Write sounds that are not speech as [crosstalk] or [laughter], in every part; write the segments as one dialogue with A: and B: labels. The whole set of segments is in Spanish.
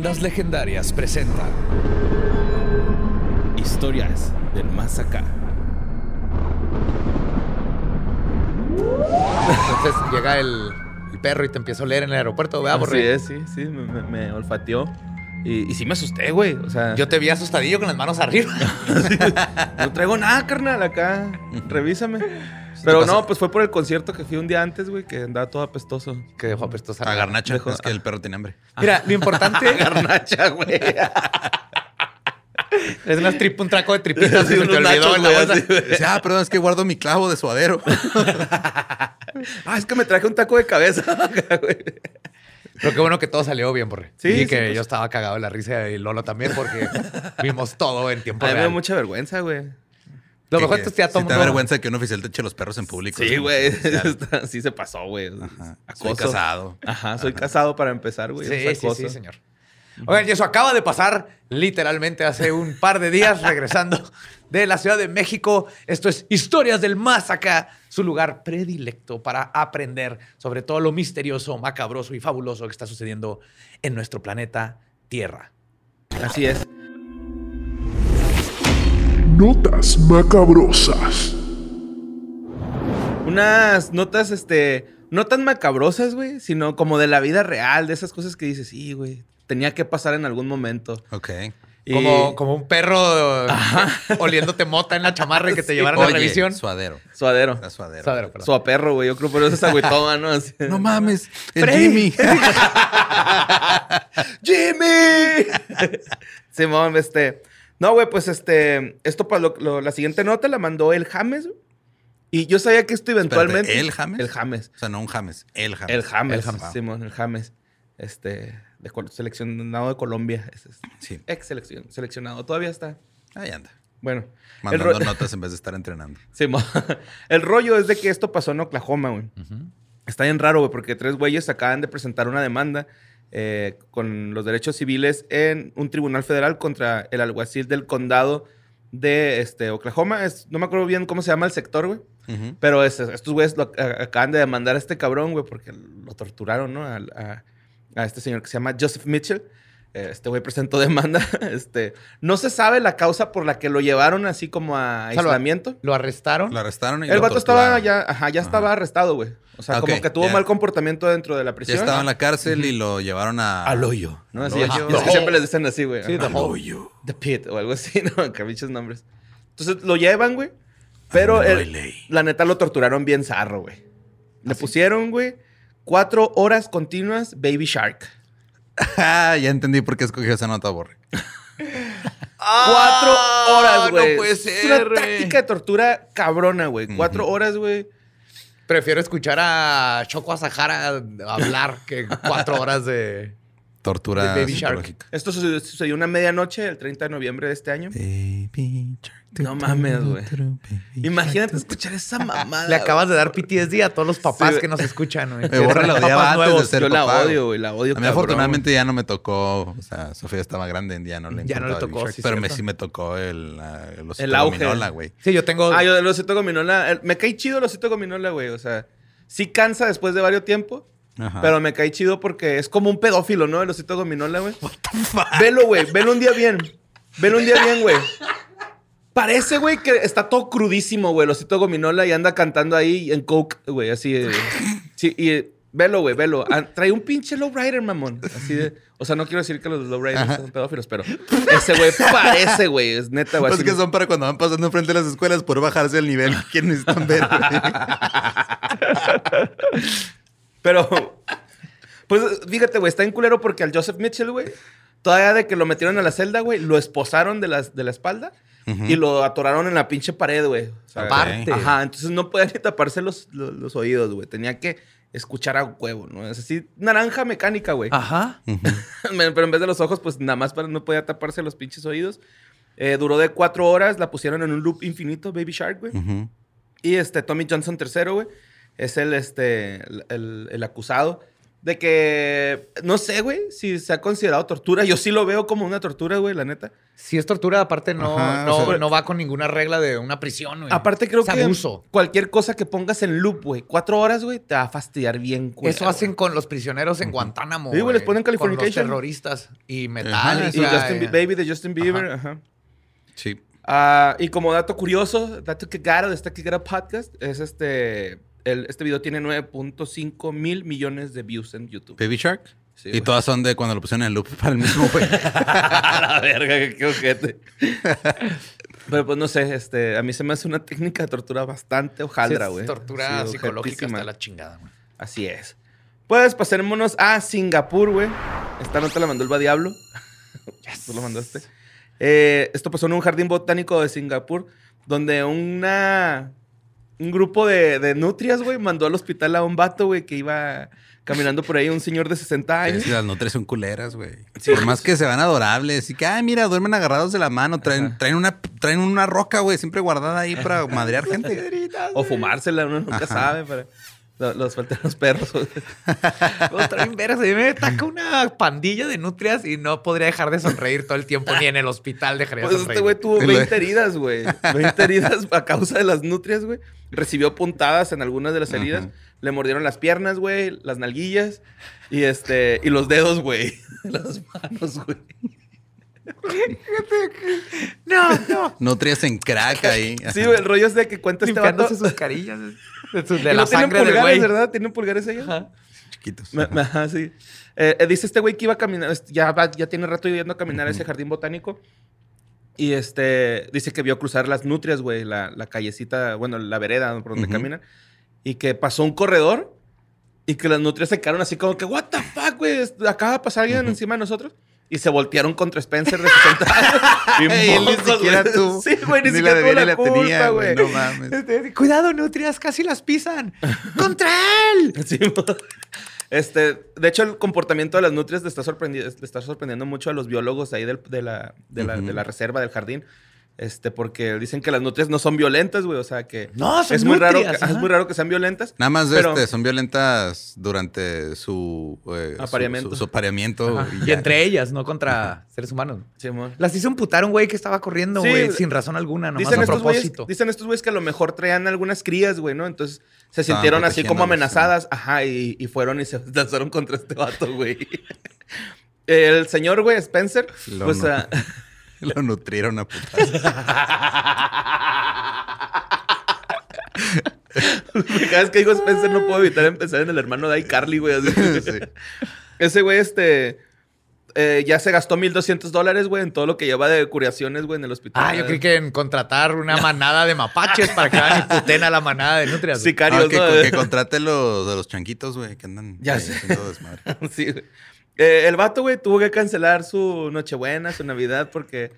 A: Leyendas Legendarias presenta Historias del Más Acá.
B: Entonces llega el, el perro y te empieza a oler en el aeropuerto, ¿verdad,
C: Así
B: Borre?
C: es, sí, sí, me, me- me olfateó. Y, y sí me asusté, güey. O sea,
B: Yo te vi asustadillo con las manos arriba. [laughs]
C: no traigo nada, carnal, acá. [laughs] Revísame. Pero no, pues fue por el concierto que fui un día antes, güey, que andaba todo apestoso.
B: que dejó apestosa.
D: A garnacha.
C: Dejó-
D: Es que el perro tiene hambre.
B: Mira, lo [laughs] importante
C: Garnacha, güey.
B: es unas trip, un traco de tripitas [laughs]
C: Sí,
B: y se te olvidó
C: nachos,
B: en la bolsa.
D: Dice, ah, perdón, es que guardo mi clavo de suadero. [laughs]
C: Ah, es que me traje un taco de cabeza.
B: Pero qué bueno que todo salió bien, Borre.
C: Sí,
B: y
C: sí,
B: que
C: pues.
B: yo estaba cagado de la risa y Lolo también porque vimos todo en tiempo
C: A mí me
B: real.
C: mucha vergüenza, güey.
B: Lo
D: Que-
B: mejor es que ya todo
D: te da vergüenza que un oficial te eche los perros en público.
C: Sí, güey. [laughs] Sí se pasó, güey.
D: Soy casado.
C: Ajá, soy casado para empezar, güey.
B: Sí, sí, sí, señor. Oigan, y eso acaba de pasar literalmente hace un par de días [laughs] regresando de la Ciudad de México. Esto es Historias del Más Acá, su lugar predilecto para aprender sobre todo lo misterioso, macabroso y fabuloso que está sucediendo en nuestro planeta Tierra.
C: Así es.
E: Notas macabrosas.
C: Unas notas, este, no tan macabrosas, güey, sino como de la vida real, de esas cosas que dices, sí, güey, tenía que pasar en algún momento.
D: Ok.
C: Y-
B: Como, como un perro [laughs] oliéndote mota en la chamarra y que te llevaron a
D: Oye,
B: revisión.
D: Suadero.
C: Suadero.
D: Era suadero.
B: Suadero, perdón.
C: Su a perro, güey. Yo creo por eso es agüitoma, ¿no? Así. [laughs]
D: No mames, el. Jimmy. [laughs]
C: ¡Jimmy! Simón, este. No, güey, pues este. Esto para lo- lo- la siguiente nota la mandó el James. Y yo sabía que esto eventualmente.
D: Espérate, ¿el James?
C: El James.
D: O sea, no un James, el James.
C: El James.
B: El James.
C: Simón, el James. Este. De seleccionado de Colombia. Es, es-
D: Sí.
C: Ex seleccion- seleccionado. Todavía está.
D: Ahí anda.
C: Bueno.
D: Mandando [laughs] notas en vez de estar entrenando.
C: Simón. el rollo es de que esto pasó en Oklahoma, güey. Está bien raro, güey, porque tres güeyes acaban de presentar una demanda eh, con los derechos civiles en un tribunal federal contra el alguacil del condado de este, Oklahoma. Es- no me acuerdo bien cómo se llama el sector, güey. Pero es- estos güeyes lo- a- acaban de demandar a este cabrón, güey, porque lo torturaron, ¿no? A este señor que se llama Joseph Mitchell. Eh, Este güey presentó demanda. [laughs] Este, no se sabe la causa por la que lo llevaron así como a
B: O sea,
C: aislamiento.
B: Lo arrestaron.
D: Lo arrestaron y
C: El
D: lo
C: vato estaba ya, ajá, ya estaba
D: Ajá.
C: arrestado, güey. O sea,
D: Ok,
C: como que tuvo
D: ya.
C: mal comportamiento dentro de la
D: Ya
C: prisión.
D: estaba en la cárcel y lo llevaron a...
B: Al hoyo.
C: ¿no?
D: Al
C: Así,
D: hoyo.
C: es que siempre [laughs] les dicen así, güey.
B: Sí, the hole.
C: The Pit o algo así, [laughs] ¿no? Que bichos nombres. Entonces lo llevan, güey. Pero el- la neta lo torturaron bien zarro, güey. Le pusieron, güey, cuatro horas continuas Baby Shark.
D: Ah, ya entendí por qué escogió esa nota, Borre. [laughs]
C: Cuatro horas, güey.
D: no puede
C: Es una táctica de tortura cabrona, güey. Cuatro horas, güey.
B: Prefiero escuchar a Choco Sahara hablar que cuatro horas de.
D: Tortura
B: De Baby Shark.
D: psicológica.
C: Esto sucedió sucedió una medianoche, el 30 de noviembre de este año.
D: Baby Shark.
C: No mames, güey. Imagínate
D: Shark.
C: escuchar esa [laughs] mamada.
B: Le acabas de dar PTSD a todos los papás
C: Sí,
B: que nos escuchan, güey. [laughs]
D: Me borra la
B: Papás
D: odiaba antes de
B: nuevos.
D: ser
C: Yo la odio,
D: güey.
C: La odio.
D: A mí
C: cabrón,
D: afortunadamente ya no me tocó, o sea, Sofía estaba grande, ya no le
B: Ya no le tocó,
D: Shark,
B: sí,
D: pero me, sí me tocó el, la- el
C: auge.
D: gominola, güey.
B: Sí, yo tengo.
C: Ah, yo el osito gominola. el- me cae chido el osito gominola, güey. O sea, sí cansa después de varios tiempo.
D: Ajá.
C: Pero me cae chido porque es como un pedófilo, ¿no? El osito gominola, güey. Velo, güey. Velo un día bien. Velo un día bien, güey. Parece, güey, que está todo crudísimo, güey, el osito gominola y anda cantando ahí en coke, güey, así. sí, y eh, velo, güey, velo. Ah, trae un pinche lowrider, mamón. Así de. O sea, no quiero decir que los lowriders son pedófilos, pero ese güey parece, güey. Es neta, güey.
D: Pues
C: así-
D: que son para cuando van pasando enfrente de las escuelas por bajarse el nivel que necesitan ver. [laughs]
C: Pero, pues fíjate, güey, está en culero porque al Joseph Mitchell, güey, todavía de que lo metieron a la celda, güey, lo esposaron de la, de la espalda y lo atoraron en la pinche pared, güey. O sea,
B: Aparte.
C: Ajá, entonces no podía ni taparse los, los, los oídos, güey. Tenía que escuchar a huevo, ¿no? Es así, naranja mecánica, güey.
B: Ajá. [laughs]
C: Pero en vez de los ojos, pues nada más para no podía taparse los pinches oídos. Eh, duró de cuatro horas, la pusieron en un loop infinito, Baby Shark, güey.
D: Ujú.
C: Y este, Tommy Johnson III, güey, es el, este, el, el- el acusado de que, no sé, güey, si se ha considerado tortura. Yo sí lo veo como una tortura, güey, la neta.
B: Si es tortura, aparte no,
D: Ajá,
B: no,
D: o sea-
B: no va con ninguna regla de una prisión, güey.
C: Aparte creo
B: es
C: que
B: abuso.
C: cualquier cosa que pongas en loop, güey, cuatro horas, güey, te va a fastidiar bien. culero,
B: Eso hacen con los prisioneros en Guantánamo.
C: Sí, güey, les ponen
B: Con los terroristas. Y
D: Ajá,
B: Metallica.
C: Y Justin. Baby de Justin Bieber, ajá.
D: Sí.
C: Ah, y como dato curioso, dato que caro de este que era podcast, es este. El- este video tiene 9.5 mil millones de views en YouTube.
D: Baby Shark.
C: Sí,
D: y
C: güey.
D: todas son de cuando lo pusieron en loop [laughs] para el mismo güey. [laughs]
C: la verga, qué- qué ojete. Pero pues no sé, este, a mí se me hace una técnica de tortura bastante
B: Sí,
C: hojaldra,
B: es
C: güey.
B: tortura
C: Sí,
B: psicológica hasta la chingada, güey.
C: Así es. Pues pasémonos a Singapur, güey. Esta nota la mandó el va Diablo. [laughs] Tú lo mandaste. Eh, esto pasó en un jardín botánico de Singapur, donde una un grupo de, de nutrias, güey, mandó al hospital a un vato, güey, que iba caminando por ahí, un señor de 60 años.
D: Sí, las nutrias son culeras, güey. Por más que se van adorables y que, ay, mira, duermen agarrados de la mano, traen, traen, una, traen una roca, güey, siempre guardada ahí para [laughs] madrear gente.
C: O fumársela, uno nunca
D: Ajá.
C: sabe, pero lo- los faltan los perros. [laughs]
B: Los traen veras. A mí me ataca una pandilla de nutrias y no podría dejar de sonreír todo el tiempo. Ni en el hospital dejaría de
C: Pues
B: sonreír.
C: este güey tuvo
D: Y lo-
C: 20 heridas, güey. 20 heridas a causa de las nutrias, güey. Recibió puntadas en algunas de las heridas.
D: Ajá.
C: Le mordieron las piernas, güey, las nalguillas y este y los dedos, güey. [laughs] Las manos, güey.
B: No, no.
D: Nutrias en crack ahí.
C: Sí, güey, el rollo es de que cuenta este vato.
B: Sus carillas. De, su- de
C: Y
B: la
C: no tienen
B: sangre del
C: pulgares,
B: güey.
C: ¿verdad? ¿Tienen pulgares ellos?
D: Chiquitos.
C: Me- me- Ajá, sí. Eh, eh, dice este güey que iba a caminar, ya, va- ya tiene rato yendo a caminar a ese jardín botánico. Y este, dice que vio cruzar las nutrias, güey, la, la callecita, bueno, la vereda por donde
D: Ujú.
C: caminan. Y que pasó un corredor y que las nutrias se quedaron así como que, what the fuck, güey, acaba de pasar alguien encima de nosotros. Y se voltearon contra Spencer de 60 años. Y
D: él ni siquiera.
C: Sí, güey, ni,
D: Ni
C: siquiera
D: la
C: la
D: ni la
C: culpa,
D: tenía,
C: güey.
D: No mames.
B: Este, Cuidado, nutrias, casi las pisan. [laughs] ¡Contra él!
C: Sí, este, de hecho, el comportamiento de las nutrias le está, sorprendi- le está sorprendiendo mucho a los biólogos ahí del- de, la, de la reserva del jardín. Este, porque dicen que las nutrias no son violentas, güey. O sea que.
B: No, son
C: es muy raro que. Es muy raro que sean violentas.
D: Nada más
C: Pero-
D: este, son violentas durante su, eh,
C: Apareamiento.
D: Su, su apareamiento. Y
B: entre ellas, no contra seres humanos.
C: Sí, mo-
B: Las hizo emputar un güey que estaba corriendo,
C: Sí.
B: güey, sin razón alguna, nomás
C: Dicen
B: a
C: güeyes,
B: propósito.
C: dicen estos güeyes que a lo mejor traían algunas crías, güey, ¿no? Entonces se
D: Estaban
C: sintieron así como amenazadas. Ajá, y, y fueron y se [laughs] lanzaron contra este vato, güey. [laughs] El señor, güey, Spencer,
D: Lo
C: pues...
D: no-
C: ah, [laughs] [laughs]
D: Lo nutrieron a putas.
C: Cada vez que digo Spencer no puedo evitar empezar en el hermano de iCarly, güey. así.
D: Sí.
C: Ese güey, este... eh, ya se gastó 1.200 dólares, güey, en todo lo que lleva de curaciones, güey, en el hospital.
B: Ah, yo creí que en contratar una manada de mapaches para que hagan y puten a la manada de nutrias.
C: Sicarios,
D: Ah, que,
C: ¿no?
D: que contrate los de los chanquitos, güey, que andan
C: Ya sé.
D: haciendo desmadre. [laughs]
C: Sí, güey. Eh, el vato, güey, tuvo que cancelar su Nochebuena, su Navidad, porque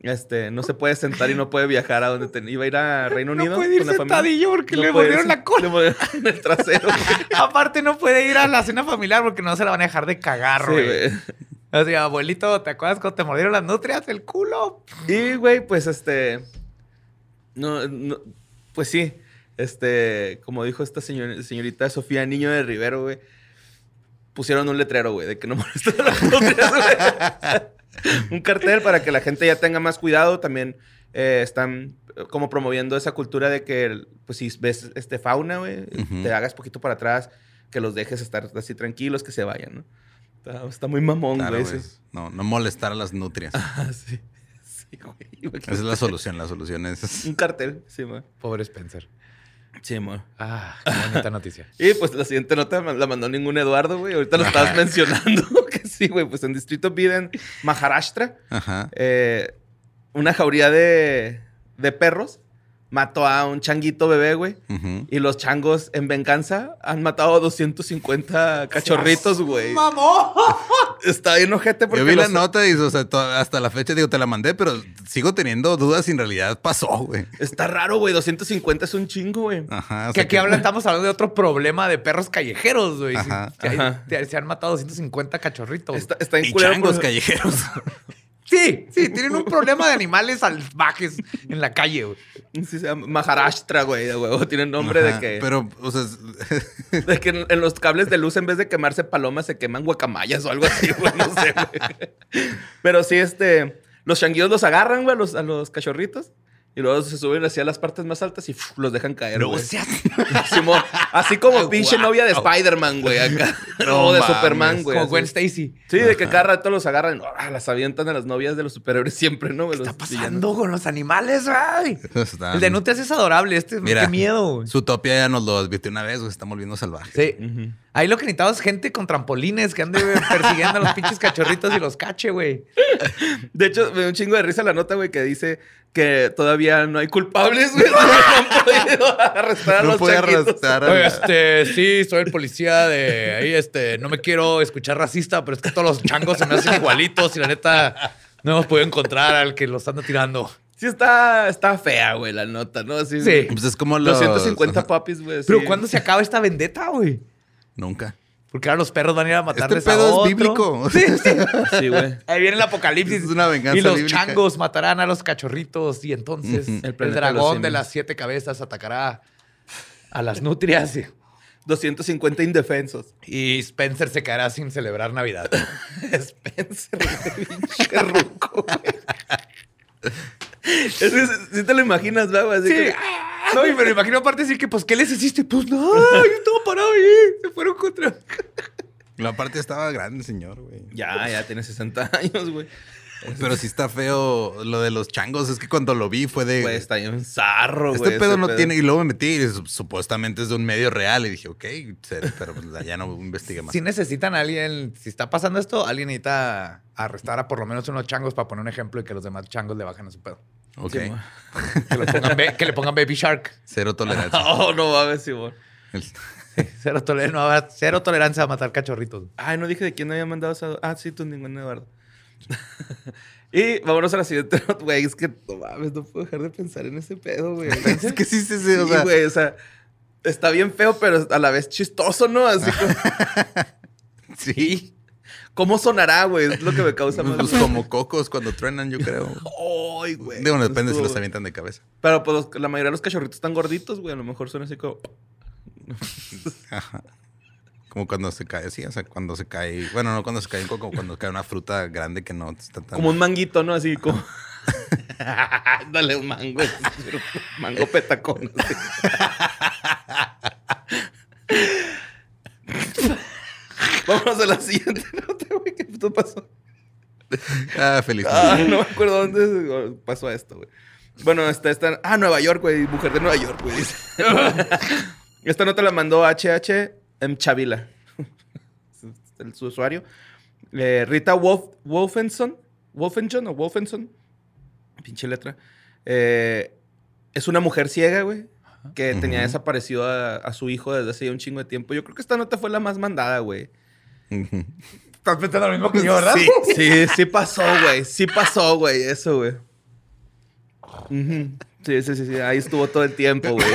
C: este, no se puede sentar y no puede viajar a donde iba a ir a Reino
B: No
C: Unido.
B: puede ir
C: con la familia.
B: sentadillo porque le
C: ir-
B: la cola.
C: Le mordieron [laughs] en el trasero.
B: Aparte, no puede ir a la cena familiar porque no se la van a dejar de cagar,
C: Sí,
B: güey.
C: güey.
B: o sea, abuelito, ¿te acuerdas cuando te mordieron las nutrias? El culo.
C: Y, güey, pues este. No, no, pues sí. Este, como dijo esta señor- señorita Sofía Niño de Rivero, güey. Pusieron un letrero, güey, de que no molestan a las nutrias, güey. un cartel para que la gente ya tenga más cuidado. También eh, están eh, como promoviendo esa cultura de que, pues, si ves este fauna, güey, te hagas poquito para atrás, que los dejes estar así tranquilos, que se vayan, ¿no? Está, está muy mamón,
D: Claro,
C: güey.
D: güey. No, no molestar a las nutrias.
C: Ah, sí. [laughs] Sí, güey.
D: Esa es la solución. La solución es.
C: Un cartel, sí, man.
B: Pobre Spencer.
C: Sí, man.
B: Ah, qué bonita noticia. [laughs]
C: Y pues la siguiente nota la mandó ningún Eduardo, güey. Ahorita lo estabas mencionando. [laughs] que sí, güey. Pues en Distrito Piden, Maharashtra,
D: Ajá.
C: eh, una jauría de, de perros mató a un changuito bebé, güey. Y los changos, en venganza, han matado a 250 cachorritos, güey.
B: ¡Mamó! [laughs]
C: Está bien ojete porque
D: Yo vi la
C: los-
D: nota y o sea, to- hasta la fecha digo, te la mandé, pero sigo teniendo dudas si en realidad pasó, güey.
C: Está raro, güey. 250 es un chingo, güey.
D: Ajá. o
B: Que aquí hablan, estamos hablando de otro problema de perros callejeros, güey.
D: Ajá.
B: que
C: Ajá.
B: se han matado 250 cachorritos.
C: Está, está en
D: Y
C: culero
D: changos
C: por-
D: callejeros. [laughs]
B: Sí, sí, tienen un problema de animales salvajes en la calle, güey.
C: Sí, se llama Maharashtra, güey, de huevo. Tiene nombre
D: Ajá,
C: de que,
D: Pero, o sea, es- [laughs]
C: de que en, en los cables de luz, en vez de quemarse palomas, se queman guacamayas o algo así, [laughs] güey. No sé, güey. Pero sí, este. Los changuillos los agarran, güey, a los, a los cachorritos. Y luego se suben hacia las partes más altas y los dejan caer,
D: no seas- [laughs]
C: Simón, así como pinche
B: Guau.
C: novia de Spider-Man, güey, acá. [laughs]
D: No
C: o de
D: mames,
C: Superman, güey.
B: Como
C: así.
B: Gwen Stacy.
C: Sí, de que cada rato los agarran, ah, las avientan a las novias de los superhéroes siempre, ¿no?
B: ¿Qué está pasando con los animales, güey? [laughs]
D: Están-
B: El de Nutria es adorable. Este,
D: Mira,
B: qué miedo, güey.
D: Su topia ya nos lo advirtió una vez, güey. Están volviendo salvajes.
B: Sí. Ahí lo que necesitamos es gente con trampolines que ande persiguiendo a los pinches cachorritos y los cache, güey.
C: De hecho, me da un chingo de risa la nota, güey, que dice que todavía no hay culpables, güey. [laughs] No han podido arrestar a
D: No
C: los
D: arrastrar a-
B: Oye, este, sí, soy el policía de ahí, este, no me quiero escuchar racista, pero es que todos los changos se me hacen igualitos y la neta no hemos podido encontrar al que los anda tirando.
C: Sí está, está fea, güey, la nota, ¿no? Así,
B: Sí.
D: Pues es como los...
C: 250 papis, güey.
B: Pero
C: sí.
B: ¿cuándo se acaba esta vendetta, güey?
D: Nunca.
B: Porque ahora los perros van a ir a matarles
D: Este
B: a
D: pedo
B: otro.
D: es bíblico. [laughs]
B: Sí, sí.
C: Sí, güey.
B: Ahí viene el apocalipsis.
D: Es una venganza
B: Y los
D: bíblica.
B: changos matarán a los cachorritos y entonces.
C: El
B: dragón de las siete cabezas atacará a las nutrias [laughs] y,
C: 250 indefensos.
B: y Spencer se quedará sin celebrar Navidad. [laughs]
C: Spencer, güey, pinche ruco, güey. [laughs] Es que si te lo imaginas, güey, así
B: Sí.
C: que-
B: No, y me lo imagino aparte decir que, pues, ¿qué les hiciste? Pues, no, yo estaba parado ahí. Se fueron contra...
D: La parte estaba grande, señor, güey.
C: Ya, ya tiene 60 años, güey.
D: Pero sí está feo lo de los changos. Es que cuando lo vi fue de...
C: Güey, está bien zarro,
D: este
C: güey.
D: pedo
C: ese
D: no tiene... Y luego me metí y su- supuestamente es de un medio real. Y dije, ok, pero pues, ya no investigué más.
B: Si necesitan a alguien, si está pasando esto, alguien necesita arrestar a por lo menos unos changos para poner un ejemplo y que los demás changos le bajen a su pedo.
D: Ok.
C: Sí.
B: Que, pongan le pongan Baby Shark.
D: Cero tolerancia. [laughs]
C: Oh, no mames, Simón.
B: Cero, toler- no cero tolerancia a matar cachorritos.
C: Ay, no dije de quién había mandado esa. Ah, sí, tú, ningún Eduardo. [laughs] y vámonos a la siguiente [laughs] nota, güey. Es que no mames, no puedo dejar de pensar en ese pedo, güey. [laughs]
D: es que sí, sí, sí.
C: Sí,
D: sea,
C: güey, o sea, está bien feo, pero a la vez chistoso, ¿no? Así como,
D: sí.
C: ¿cómo sonará, güey? Es lo que me causa más.
D: pues, como cocos cuando truenan, yo creo.
C: Ay, güey.
D: Digo, depende si los avientan de cabeza.
C: Pero pues la mayoría de los cachorritos están gorditos, güey. A lo mejor suena así como.
D: Ajá. Como cuando se cae, sí, o sea, cuando se cae, bueno, no cuando se cae un coco, cuando cae una fruta grande que no está tan...
C: Como un manguito, ¿no? Así como. [laughs] Dale un mango. mango petacón. Vámonos a la siguiente nota, güey. ¿Qué puto pasó?
D: Ah, feliz.
C: Ah, no me acuerdo dónde pasó esto, güey. Bueno, está esta. Ah, Nueva York, güey. Mujer de Nueva York, güey. dice. [laughs] esta nota la mandó HH M. Chavila. [laughs] El, su usuario. Eh, Rita Wolf, Wolfenson. Wolfenson o Wolfenson. Pinche letra. Eh, es una mujer ciega, güey. Que tenía desaparecido a, a su hijo desde hace ya un chingo de tiempo. Yo creo que esta nota fue la más mandada, güey.
B: Estás pensando lo mismo que yo, ¿verdad?
C: Sí, [laughs] sí, sí pasó, güey. Sí pasó, güey, eso, güey. Ujú. Sí, sí, sí, sí. Ahí estuvo todo el tiempo, güey. [laughs]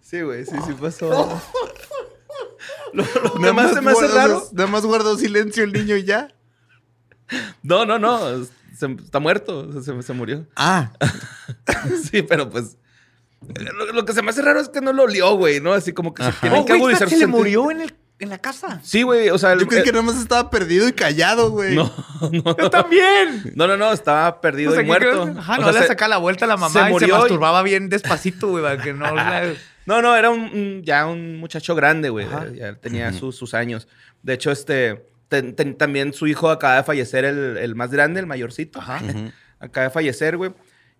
C: Sí, güey, sí, sí pasó. Lo, lo que más se me hace raro.
D: Nada más guardó silencio el niño y ya.
C: No, no, no. se- está muerto. Se, se murió.
D: Ah. [laughs]
C: Sí, pero pues. Lo, lo que se me hace raro es que no lo olió, güey, ¿no? Así como que se tienen
B: Oh,
C: que agudizar
B: se le murió en, el, en la casa.
C: Sí, güey. O sea, el-
D: Yo creí que nada más estaba perdido y callado, güey.
C: No, no. [laughs]
B: Yo también.
C: No, no, no, estaba perdido
B: O sea,
C: y
B: ¿qué
C: muerto.
B: Ajá,
C: O
B: no
C: sea,
B: le saca la vuelta a la mamá
C: se
B: y se
C: y-
B: masturbaba bien despacito, güey, para que no la...
C: No, no, era un, un- ya un muchacho grande, güey.
B: Ajá.
C: Ya tenía sus, sus años. De hecho, este, ten- ten- también su hijo acaba de fallecer, el, el más grande, el mayorcito. Acaba de fallecer, güey.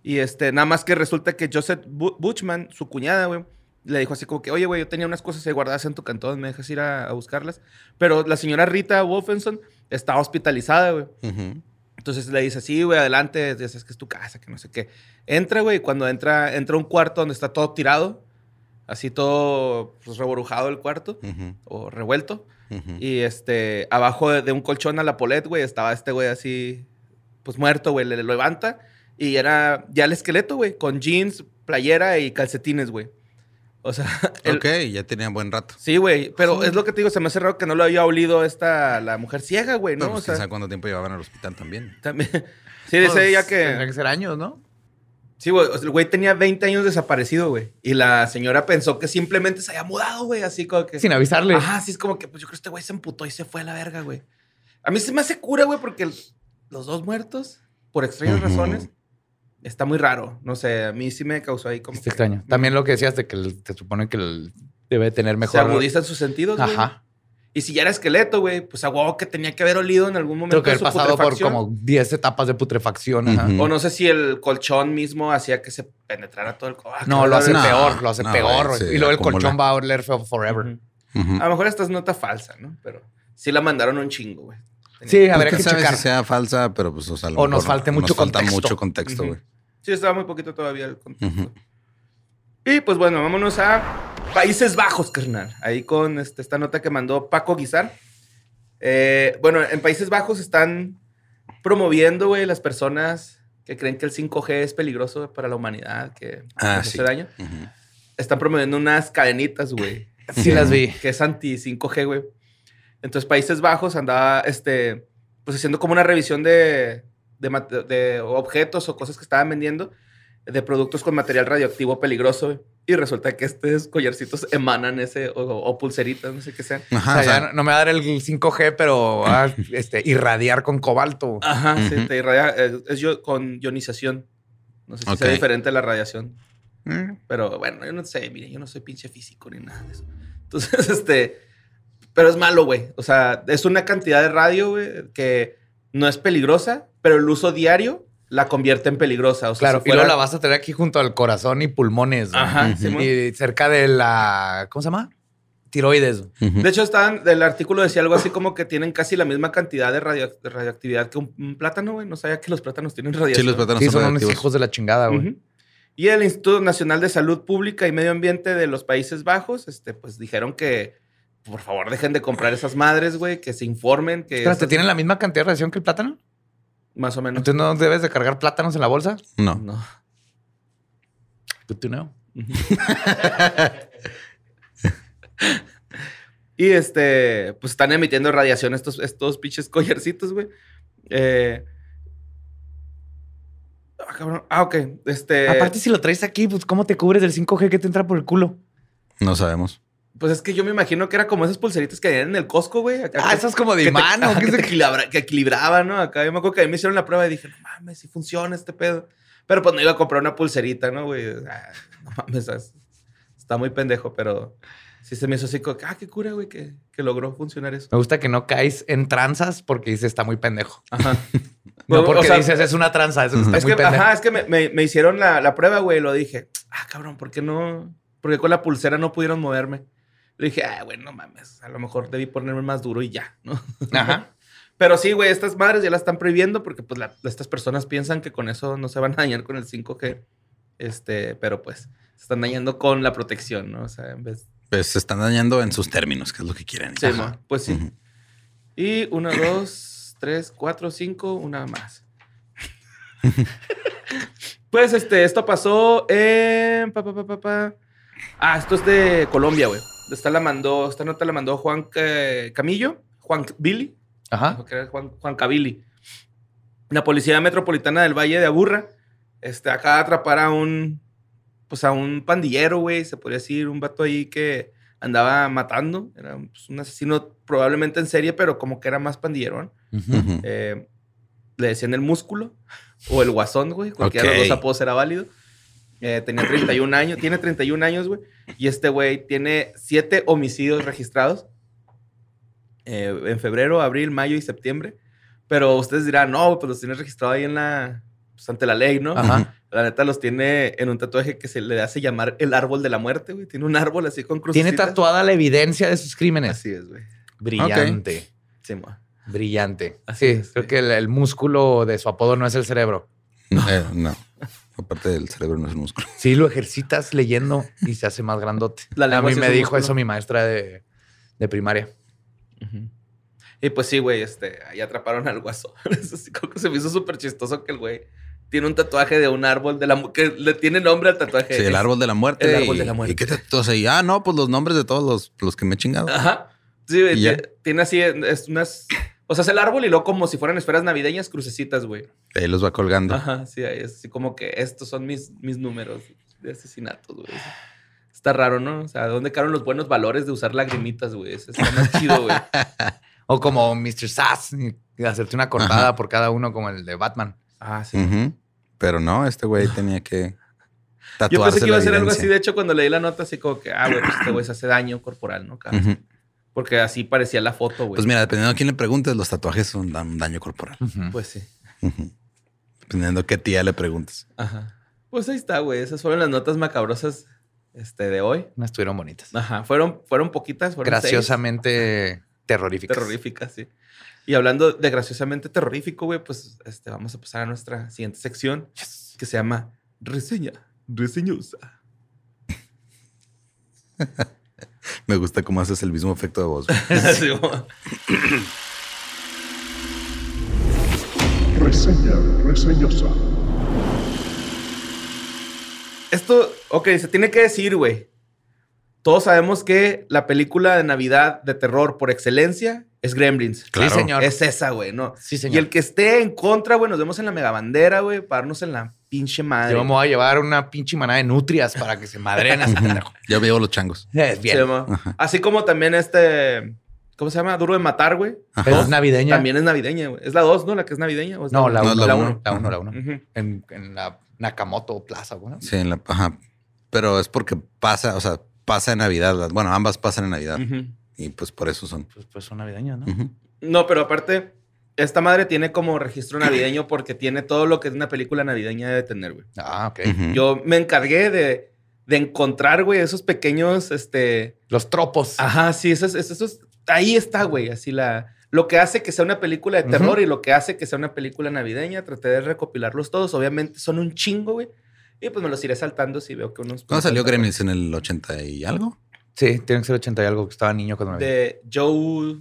C: Y este, nada más que resulta que Joseph Bu- Butchman, su cuñada, güey, le dijo así como que, oye, güey, yo tenía unas cosas ahí guardadas en tu cantón, ¿me dejas ir a, a buscarlas? Pero la señora Rita Wolfenson estaba hospitalizada, güey.
D: Ujú.
C: Entonces le dice, sí, güey, adelante, ya sabes que es tu casa, que no sé qué. Entra, güey, y cuando entra, entra a un cuarto donde está todo tirado, así todo pues, reborujado el cuarto
D: Ujú,
C: o revuelto.
D: ujú.
C: Y este, abajo de, de un colchón a la polet, güey, estaba este güey así, pues muerto, güey, le, lo levanta. Y era ya el esqueleto, güey, con jeans, playera y calcetines, güey. O sea, [laughs] el-
D: Ok, ya tenía buen rato.
C: sí, güey, pero es lo que te digo, se me hace raro que no lo había olido esta, la mujer ciega, güey, ¿no?
D: No, pues,
C: o sea,
D: cuánto tiempo llevaban al hospital también.
C: también. [laughs] Sí, dice ella
B: Pues, Tendría
C: que.
B: que ser años, ¿no?
C: Sí, güey, o sea, el güey tenía 20 años desaparecido, güey. Y la señora pensó que simplemente se había mudado, güey, así como que.
B: Sin avisarle.
C: Ajá, sí, es como que, pues yo creo que este güey se emputó y se fue a la verga, güey. A mí se me hace cura, güey, porque el- los dos muertos, por extrañas razones, está muy raro. No sé, a mí sí me causó ahí como.
B: Está
C: que-
B: extraño. También lo que decías de que el- te supone que el- debe tener
C: Se
B: mejor.
C: agudizan sus sentidos, güey.
B: Ajá.
C: Y si ya era esqueleto, güey, pues a huevo que tenía que haber olido en algún momento
B: Tengo que haber pasado por como 10 etapas de putrefacción. ajá.
C: O no sé si el colchón mismo hacía que se penetrara todo el... Ah,
B: No, lo hace
D: No,
B: peor, lo hace
D: no,
B: peor.
D: güey,
B: güey.
D: sí,
B: y luego el colchón va a oler feo forever.
C: A lo mejor esta es nota falsa, ¿no? Pero sí la mandaron un chingo, güey.
B: Sí,
D: Pues,
B: habría
D: quién
B: que
D: sabe
B: checar.
D: si sea falsa, pero pues o, sea, a lo
B: O nos
D: mejor
B: falte mucho
D: nos falta
B: contexto.
D: mucho contexto, güey.
C: Sí, estaba muy poquito todavía el contexto.
D: Ujú.
C: Y pues bueno, vámonos a Países Bajos, carnal. Ahí con este, esta nota que mandó Paco Guizar. Eh, bueno, en Países Bajos están promoviendo, güey, las personas que creen que el 5G es peligroso para la humanidad, que
D: Ah,
C: nos
D: sí.
C: hace daño. Están promoviendo unas cadenitas, güey.
B: Sí las vi.
C: que es anti 5G, güey. Entonces, Países Bajos andaba, este, pues haciendo como una revisión de, de, objetos o cosas que estaban vendiendo de productos con material radioactivo peligroso. Y resulta que estos collarcitos emanan ese, o, o pulseritas, no sé qué sean.
B: O
D: Ajá,
B: sea,
D: o sea,
B: ya no, no me va a dar el 5G, pero va a [laughs] este, irradiar con cobalto.
C: Ajá, sí, te irradia, eh, es yo, con ionización. No sé si sea diferente a la radiación.
D: mm,
C: Pero bueno, yo no sé, mire, yo no soy pinche físico ni nada de eso. Entonces, [laughs] este, pero es malo, güey. O sea, es una cantidad de radio, güey, que no es peligrosa, pero el uso diario la convierte en peligrosa. O sea,
B: Claro,
C: si
B: y luego la vas a tener aquí junto al corazón y pulmones.
C: Ajá,
D: Ujú.
C: Simón.
B: Y cerca de la. ¿Cómo se llama? Tiroides.
C: De hecho, estaban, el artículo decía algo así como que tienen casi la misma cantidad de, radio- de radioactividad que un, un plátano, güey. No sabía que los plátanos tienen
D: Sí,
C: radiación.
D: los plátanos
B: Sí,
D: son
B: son unos hijos de la chingada, güey.
C: Y el Instituto Nacional de Salud Pública y Medio Ambiente de los Países Bajos, este, pues dijeron que por favor dejen de comprar esas madres, güey, que se informen que
B: Espérate,
C: esas-
B: ¿tienen la misma cantidad de radiación que el plátano?
C: más o menos.
B: Entonces no debes de cargar plátanos en la bolsa.
D: No.
C: no.
B: Good to know. [laughs]
C: Y este, pues están emitiendo radiación estos, estos pinches collarcitos, güey. Eh, ah, cabrón. Ah, ok. Este.
B: Aparte, si lo traes aquí, pues ¿cómo te cubres del 5G que te entra por el culo?
D: No sabemos.
C: Pues es que yo me imagino que era como esas pulseritas que habían en el Costco, güey. acá
B: Ah,
C: que-
B: eso es como de
C: que te-
B: imán, ¿no?
C: ajá,
B: ¿Qué
C: que,
B: se-
C: te equilibra- que equilibraba, ¿no? Acá yo me acuerdo que a mí me hicieron la prueba y dije, no mames, si funciona este pedo. Pero pues no iba a comprar una pulserita, ¿no, güey? Ah, [laughs] no mames, es- está muy pendejo, pero sí se me hizo así como, que, ah, qué cura, güey, que, que logró funcionar eso.
B: Me gusta que no caes en tranzas porque dices está muy pendejo.
C: Ajá. [laughs]
B: No [laughs] porque
C: o sea,
B: dices es una tranza, eso está
C: es
B: muy
C: que,
B: pendejo.
C: ajá, es que me, me- me hicieron la, la prueba, güey, y lo dije, ah, cabrón, ¿por qué no? Porque con la pulsera no pudieron moverme. Le dije, ah, güey, no mames, a lo mejor debí ponerme más duro y ya, ¿no?
B: Ajá. [laughs]
C: Pero sí, güey, estas madres ya la están prohibiendo porque pues la- estas personas piensan que con eso no se van a dañar con el 5G. Este, pero pues se están dañando con la protección, ¿no? O sea, en vez...
D: Pues se están dañando en sus términos, que es lo que quieren.
C: Sí,
D: Ajá.
C: pues sí. Y una, dos, tres, cuatro, cinco, una más. [laughs] pues este, esto pasó en... pa, pa, pa, pa, pa. Ah, esto es de Colombia, güey. Esta la mandó, esta nota la mandó Juan eh, Camillo, Juan Billy.
B: Ajá.
C: Que era Juan, Juan Cavili. La Policía Metropolitana del Valle de Aburra este, acaba de atrapar a un, pues a un pandillero, güey, se podría decir, un vato ahí que andaba matando. Era pues, un asesino probablemente en serie, pero como que era más pandillero. Eh, le decían el músculo o el guasón, güey. Cualquiera de
D: Ok.
C: los dos apodos era válido. Eh, tenía 31 años, tiene 31 años, güey. Y este güey tiene siete homicidios registrados eh, en febrero, abril, mayo y septiembre. Pero ustedes dirán, no, pues los tienes registrados ahí en la, pues ante la ley, ¿no?
B: Ajá.
C: La neta los tiene en un tatuaje que se le hace llamar el árbol de la muerte, güey. Tiene un árbol así con cruces.
B: Tiene tatuada la evidencia de sus crímenes.
C: Así es, güey.
B: Brillante.
C: Sí, mo.
B: Brillante.
C: Así
B: sí,
C: es,
B: creo
C: sí.
B: que el, el músculo de su apodo no es el cerebro.
D: Eh, no. Aparte del cerebro no es un músculo.
B: Sí, lo ejercitas leyendo y se hace más grandote.
C: La
B: a mí
C: sí
B: me dijo
C: músculo.
B: eso mi maestra de, de primaria.
C: Y pues sí, güey, este, ahí atraparon al guaso. [laughs] Como que se me hizo súper chistoso que el güey tiene un tatuaje de un árbol de la mu- que le tiene nombre al tatuaje.
D: Sí, el árbol de la muerte.
C: el árbol de la muerte.
D: ¿Y qué todos ahí? Ah, no, pues los nombres de todos los, los que me he chingado.
C: Ajá. Sí, güey, tiene así es unas o sea, es el árbol y luego como si fueran esferas navideñas, crucecitas, güey.
D: Ahí los va colgando.
C: Ajá, sí, ahí es así como que estos son mis, mis números de asesinatos, güey. Está raro, ¿no? O sea, ¿dónde quedaron los buenos valores de usar lagrimitas, güey? Eso está más chido, güey. [laughs]
B: O como Mr. Sass, y hacerte una cortada por cada uno, como el de Batman.
C: Ah, sí.
D: Pero no, este güey [laughs] tenía que tatuarse
C: Yo pensé que iba a ser algo así. De hecho, cuando leí la nota, así como que, ah, güey, pues este güey se hace daño corporal, ¿no? Cabrón?
D: Ujú.
C: Porque así parecía la foto, güey.
D: Pues mira, dependiendo a quién le preguntes, los tatuajes son dan daño corporal.
C: Pues sí.
D: Dependiendo a qué tía le preguntes.
C: Ajá. Pues ahí está, güey. Esas fueron las notas macabrosas este, de hoy.
B: No estuvieron bonitas.
C: Ajá. Fueron, fueron poquitas. Fueron seis.
B: Graciosamente terroríficas.
C: terroríficas, sí. Y hablando de graciosamente terrorífico, güey, pues este, vamos a pasar a nuestra siguiente sección que se llama Reseña Reseñosa. [laughs] [laughs]
D: Me gusta cómo haces el mismo efecto de voz. [laughs]
C: como-
E: Reseña reseñosa.
C: Esto, ok, se tiene que decir, güey. Todos sabemos que la película de Navidad de terror por excelencia es Gremlins.
D: Claro.
B: Sí, señor.
C: Es esa, güey, ¿no?
B: Sí,
C: Y
B: señor.
C: el que esté en contra, güey, nos vemos en la megabandera, güey, para darnos en la pinche madre.
B: Yo me voy a llevar una pinche manada de nutrias para que se madren a ese pendejo.
D: Ya veo los changos. [laughs]
B: Es bien.
C: llama- Así como también este. ¿Cómo se llama? Duro de matar, güey.
B: Pero es navideña.
C: También es navideña, güey. Es la 2, ¿no? La que es navideña. ¿o es
B: No, la
D: No,
B: 1.
D: la
B: La
D: uno.
B: 1. La 1, la 1.
C: Ujú.
B: En, en la Nakamoto Plaza, güey.
D: Sí, en la, ajá. Pero es porque pasa, o sea, pasa en Navidad. Bueno, ambas pasan en Navidad. Y pues por eso son.
B: Pues, pues son navideñas, ¿no?
C: No, pero aparte, esta madre tiene como registro navideño [clears throat] porque tiene todo lo que una película navideña debe tener, güey.
B: Ah, ok.
C: Yo me encargué de, de encontrar, güey, esos pequeños, este.
B: Los tropos.
C: Ajá, sí, esos, esos, esos- ahí está, güey, así la. Lo que hace que sea una película de terror y lo que hace que sea una película navideña, traté de recopilarlos todos. Obviamente son un chingo, güey. Y pues me los iré saltando si veo que unos.
D: ¿Cuándo salió Gremlins? ¿En el 80 y algo?
B: Sí, tiene que ser 80 y algo, que estaba niño cuando me vi.
C: De Joe.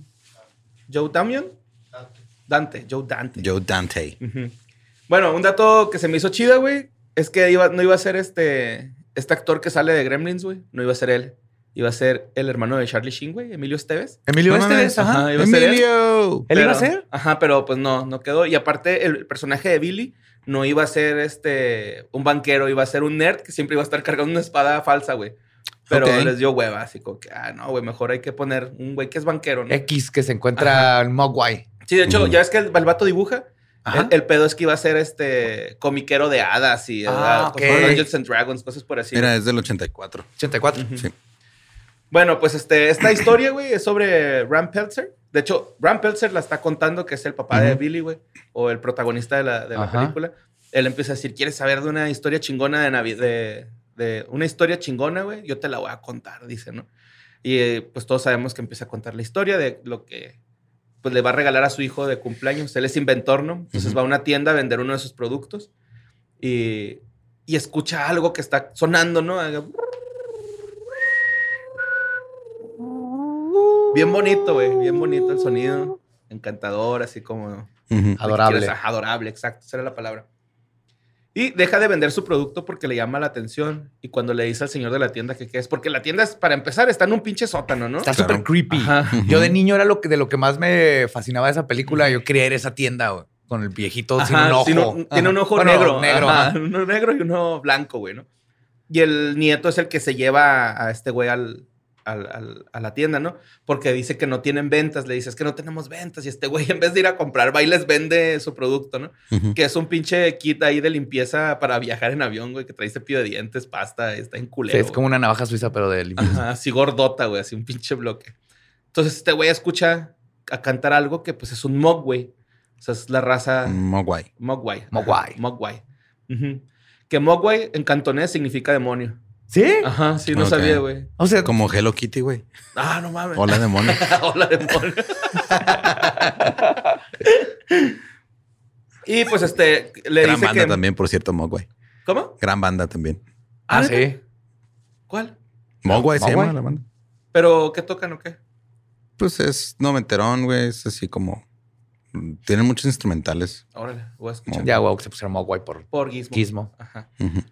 C: Joe Damian. Dante, Joe Dante.
D: Joe Dante.
C: Bueno, un dato que se me hizo chido, güey, es que iba, no iba a ser este, este actor que sale de Gremlins, güey. No iba a ser él. Iba a ser el hermano de Charlie Sheen, güey, Emilio Esteves.
B: Emilio
D: No
B: Esteves, ajá.
C: Ajá, iba a ser él.
D: ¡Emilio!
B: ¿Él iba a ser?
C: Ajá, pero pues no, no quedó. Y aparte, el personaje de Billy no iba a ser este un banquero, iba a ser un nerd que siempre iba a estar cargando una espada falsa, güey. Pero les dio hueva, así como que, ah, no, güey, mejor hay que poner un güey que es banquero, ¿no?
B: X que se encuentra en Mogwai.
C: Sí, de hecho, ya ves que el, el vato dibuja. El, el pedo es que iba a ser este comiquero de hadas y
B: Ah,
C: ah,
B: ok.
C: Dungeons and Dragons, cosas por así.
D: Mira, es del 84.
B: 84.
D: Sí.
C: Bueno, pues este, esta historia, güey, es sobre Ram Peltzer. De hecho, Ram Peltzer la está contando que es el papá de. Billy, güey, o el protagonista de la, de la película. Él empieza a decir, ¿quieres saber de una historia chingona de Navidad? De, de una historia chingona, güey, yo te la voy a contar, dice, ¿no? Y eh, pues todos sabemos que empieza a contar la historia de lo que pues le va a regalar a su hijo de cumpleaños. Él es inventor, ¿no? Entonces va a una tienda a vender uno de sus productos y, y escucha algo que está sonando, ¿no? Bien bonito, güey. Bien bonito el sonido. Encantador, así como...
B: Adorable.
C: Adorable, exacto. Esa era la palabra. Y deja de vender su producto porque le llama la atención. Y cuando le dice al señor de la tienda que qué es, porque la tienda, es, para empezar, está en un pinche sótano, ¿no?
B: Está
D: Claro.
B: súper creepy.
C: Ajá.
B: Yo de niño era lo que, de lo que más me fascinaba de esa película. Yo quería ir a esa tienda, güey, con el viejito sin un ojo.
C: sin un- tiene un ojo
B: Bueno,
C: negro.
B: negro.
C: ajá,
B: ajá.
C: Uno negro y uno blanco, güey, ¿no? Y el nieto es el que se lleva a este güey al, al- al- a la tienda, ¿no? Porque dice que no tienen ventas. Le dice, es que no tenemos ventas. Y este güey, [laughs] en vez de ir a comprar, va y les vende su producto, ¿no? Que es un pinche kit ahí de limpieza para viajar en avión, güey, que trae cepillo de dientes, pasta, está en
B: Sí,
C: culero.
B: es como una navaja suiza, pero de limpieza.
C: Así gordota, güey, así un pinche bloque. Entonces este güey escucha a cantar algo que pues es un mogwai. O sea, es la raza
D: Mogwai.
C: mogwai.
B: Mogwai.
C: Mogwai. Ujú. Que mogwai en cantonés significa demonio.
B: ¿Sí?
C: Ajá, sí, no sabía, güey.
B: O sea,
D: Como Hello Kitty, güey.
C: Ah, no mames.
D: Hola, demonio. [laughs]
C: Hola, demonio. [laughs] y pues este, le
D: Gran
C: dice
D: banda
C: que...
D: también, por cierto, Mogwai.
C: ¿Cómo?
D: Gran banda también.
B: Ah,
C: Ah,
B: sí.
C: ¿Cuál?
D: Mogwai se
B: Mogwai.
D: llama la banda.
C: ¿Pero qué tocan o qué?
D: Pues es noventerón, güey. Es así como. Tienen muchos instrumentales.
C: Órale, voy a escuchar.
B: Ya, wow, que se pusieron Mogwai por
C: Por Gizmo.
B: Gizmo.
C: Ajá.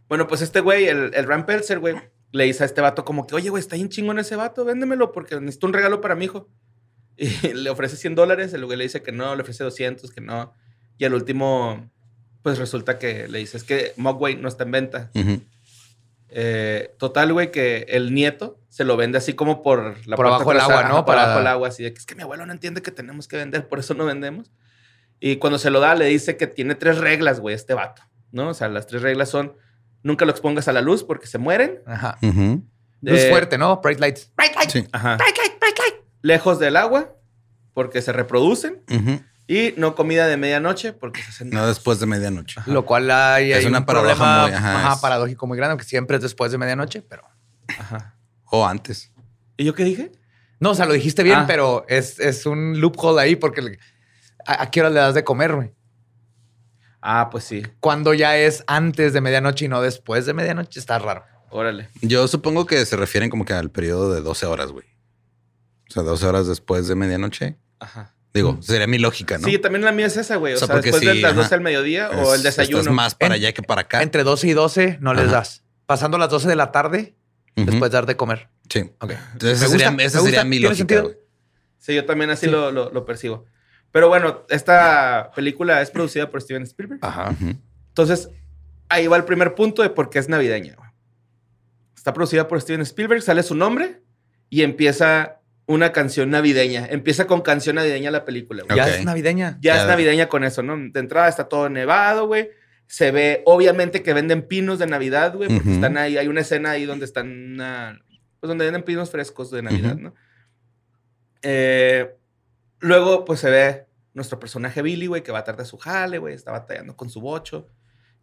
C: Bueno, pues este güey, el, el Ram Pelzer, güey, le dice a este vato como que, oye, güey, está bien chingón ese vato, véndemelo porque necesito un regalo para mi hijo. [laughs] Y le ofrece 100 dólares, el güey le dice que no, le ofrece 200, que no. Y al último, pues resulta que le dice, es que Mogwai no está en venta. Eh, total, güey, que el nieto se lo vende así como por la
B: Por abajo del agua, ¿no?
C: Por
B: Para-
C: abajo del agua, así de que es que mi abuelo no entiende que tenemos que vender, por eso no vendemos. Y cuando se lo da, le dice que tiene tres reglas, güey, este vato, ¿no? O sea, las tres reglas son, nunca lo expongas a la luz porque se mueren.
B: Ajá.
D: Ujú.
B: Luz
C: Eh,
B: fuerte, ¿no? Bright lights.
D: Sí.
C: Ajá. Lejos del agua porque se reproducen.
D: Ujú.
C: Y no comida de medianoche porque se hacen...
D: No después de medianoche.
B: Lo cual hay,
D: Es
B: hay
D: una
B: un
D: paradoja
B: problema
D: muy- ajá,
B: ajá,
D: es-
B: paradójico muy grande, que siempre es después de medianoche, pero...
C: Ajá.
D: O antes.
C: ¿Y yo qué dije?
B: No, o sea, lo dijiste bien,
C: Ah.
B: pero es, es un loophole ahí porque le- ¿a, a qué hora le das de comer, güey?
C: Ah, pues sí.
B: Cuando ya es antes de medianoche y no después de medianoche, está raro.
C: Órale.
D: Yo supongo que se refieren como que al periodo de 12 horas, güey. O sea, 12 horas después de medianoche.
C: Ajá.
D: Digo, sería mi lógica, ¿no?
C: Sí, también la mía es esa, güey. O,
D: O sea,
C: sea,
D: porque
C: después de
D: sí,
C: las
D: ajá.
C: 12 del mediodía o
D: Es-
C: el desayuno.
D: Estás más para
B: En-
D: allá que para acá.
B: Entre 12 y 12 no les
D: Ajá.
B: das. Pasando las 12 de la tarde,
D: Ujú.
B: después dar de comer.
D: Sí.
B: Ok.
D: Entonces, esa sería, esa sería mi
B: ¿Tiene
D: lógica, güey.
C: Sí, yo también así
B: Sí.
C: lo, lo- lo percibo. Pero bueno, esta película es producida por Steven Spielberg.
B: Ajá.
C: Entonces, ahí va el primer punto de por qué es navideña. Está producida por Steven Spielberg, sale su nombre y empieza una canción navideña. Empieza con canción navideña la película. güey.
B: Ya es navideña.
C: Ya
D: Ya.
C: es navideña con eso, ¿no? De entrada está todo nevado, güey. Se ve, obviamente, que venden pinos de Navidad, güey, porque están ahí. Hay una escena ahí donde están, ah, pues donde venden pinos frescos de Navidad. ¿no? Eh, luego, pues se ve nuestro personaje Billy, güey, que va tarde a su jale, güey, está batallando con su bocho.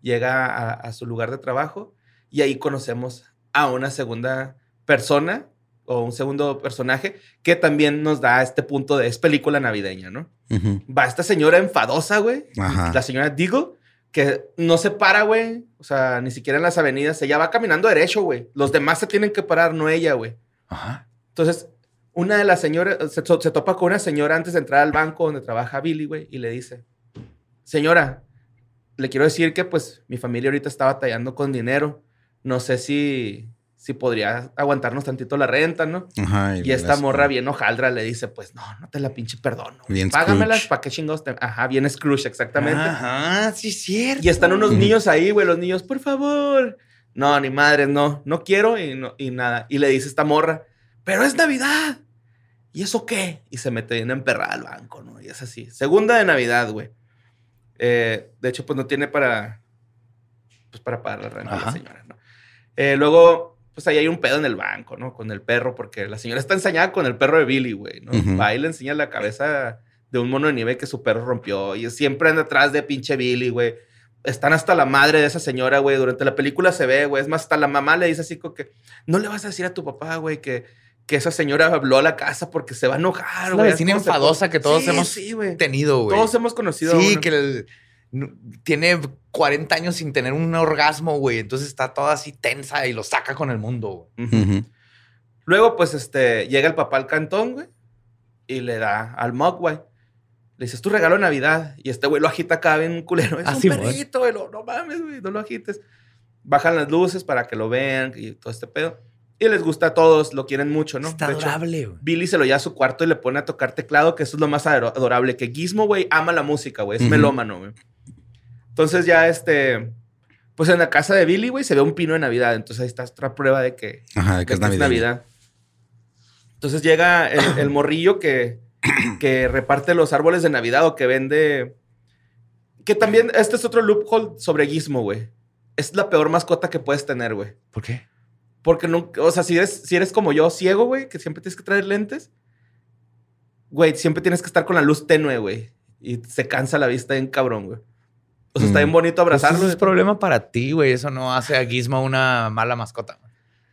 C: Llega a, a su lugar de trabajo y ahí conocemos a una segunda persona o un segundo personaje que también nos da este punto de es película navideña, ¿no? Va esta señora enfadosa, güey.
D: Ajá.
C: La señora Deagle, que no se para, güey. O sea, ni siquiera en las avenidas. Ella va caminando derecho, güey. Los demás se tienen que parar, no ella, güey.
B: Ajá.
C: Entonces, una de las señoras se, se topa con una señora antes de entrar al banco donde trabaja Billy, güey, y le dice: Señora, le quiero decir que, pues, mi familia ahorita está batallando con dinero. No sé si, si podría aguantarnos tantito la renta, ¿no?
D: Ajá,
C: Y esta
D: las-
C: morra bien hojaldra le dice, pues no, no te la pinche perdono.
D: Bien
C: Págamelas. ¿para qué chingados te...? Ajá, bien Scrooge, exactamente.
B: Ajá, sí, es cierto.
C: Y están unos niños ahí, güey, los niños, por favor. No, ni madre, no, no quiero y, no, y nada. Y le dice esta morra, pero es Navidad. ¿Y eso qué? Y se mete bien emperrada al banco, ¿no? Y es así. Segunda de Navidad, güey. Eh, de hecho, pues no tiene para, pues para pagar la renta la señora, ¿no? Eh, luego, pues ahí hay un pedo en el banco, ¿no? Con el perro, porque la señora está ensañada con el perro de Billy, güey, ¿no? Va y le enseña la cabeza de un mono de nieve que su perro rompió y siempre anda atrás de pinche Billy, güey. Están hasta la madre de esa señora, güey. Durante la película se ve, güey. Es más, hasta la mamá le dice así como que no le vas a decir a tu papá, güey, que, que esa señora habló a la casa porque se va a enojar,
B: Es
C: güey.
B: la vecina
C: ¿Cómo se
B: enfadosa que todos
C: Sí,
B: hemos
C: sí,
B: tenido, güey.
C: Todos hemos conocido. a
B: Sí,
C: una.
B: que el- tiene 40 años sin tener un orgasmo, güey. Entonces está toda así tensa y lo saca con el mundo. güey.
C: Luego, pues, este, llega el papá al cantón, güey, y le da al Mogwai. Le dices, tu regalo de Navidad. Y este güey lo agita acá bien culero. Es
B: Ah,
C: un perrito, güey. lo- No mames, güey, no lo agites. Bajan las luces para que lo vean y todo este pedo. Y les gusta a todos, lo quieren mucho, ¿no?
B: Está
C: hecho,
B: adorable, güey.
C: Billy se lo lleva a su cuarto y le pone a tocar teclado, que eso es lo más ador- adorable. Que Gizmo, güey, ama la música, güey. Es melómano, güey. Entonces ya, este... Pues en la casa de Billy, güey, se ve un pino de Navidad. Entonces ahí está otra prueba de que
D: Ajá,
C: de
D: que es Navidad.
C: Entonces llega el, el [coughs] morrillo que, que reparte los árboles de Navidad o que vende. Que también, este es otro loophole sobre Gizmo, güey. Es la peor mascota que puedes tener, güey.
B: ¿Por qué?
C: Porque nunca, o sea, si eres, si eres como yo, ciego, güey, que siempre tienes que traer lentes, güey, siempre tienes que estar con la luz tenue, güey. Y se cansa la vista bien cabrón, güey. O sea, está
D: Mm.
C: bien bonito
B: Pues
C: abrazarlo.
B: eso es problema para ti, güey. Eso no hace a Gizmo una mala mascota.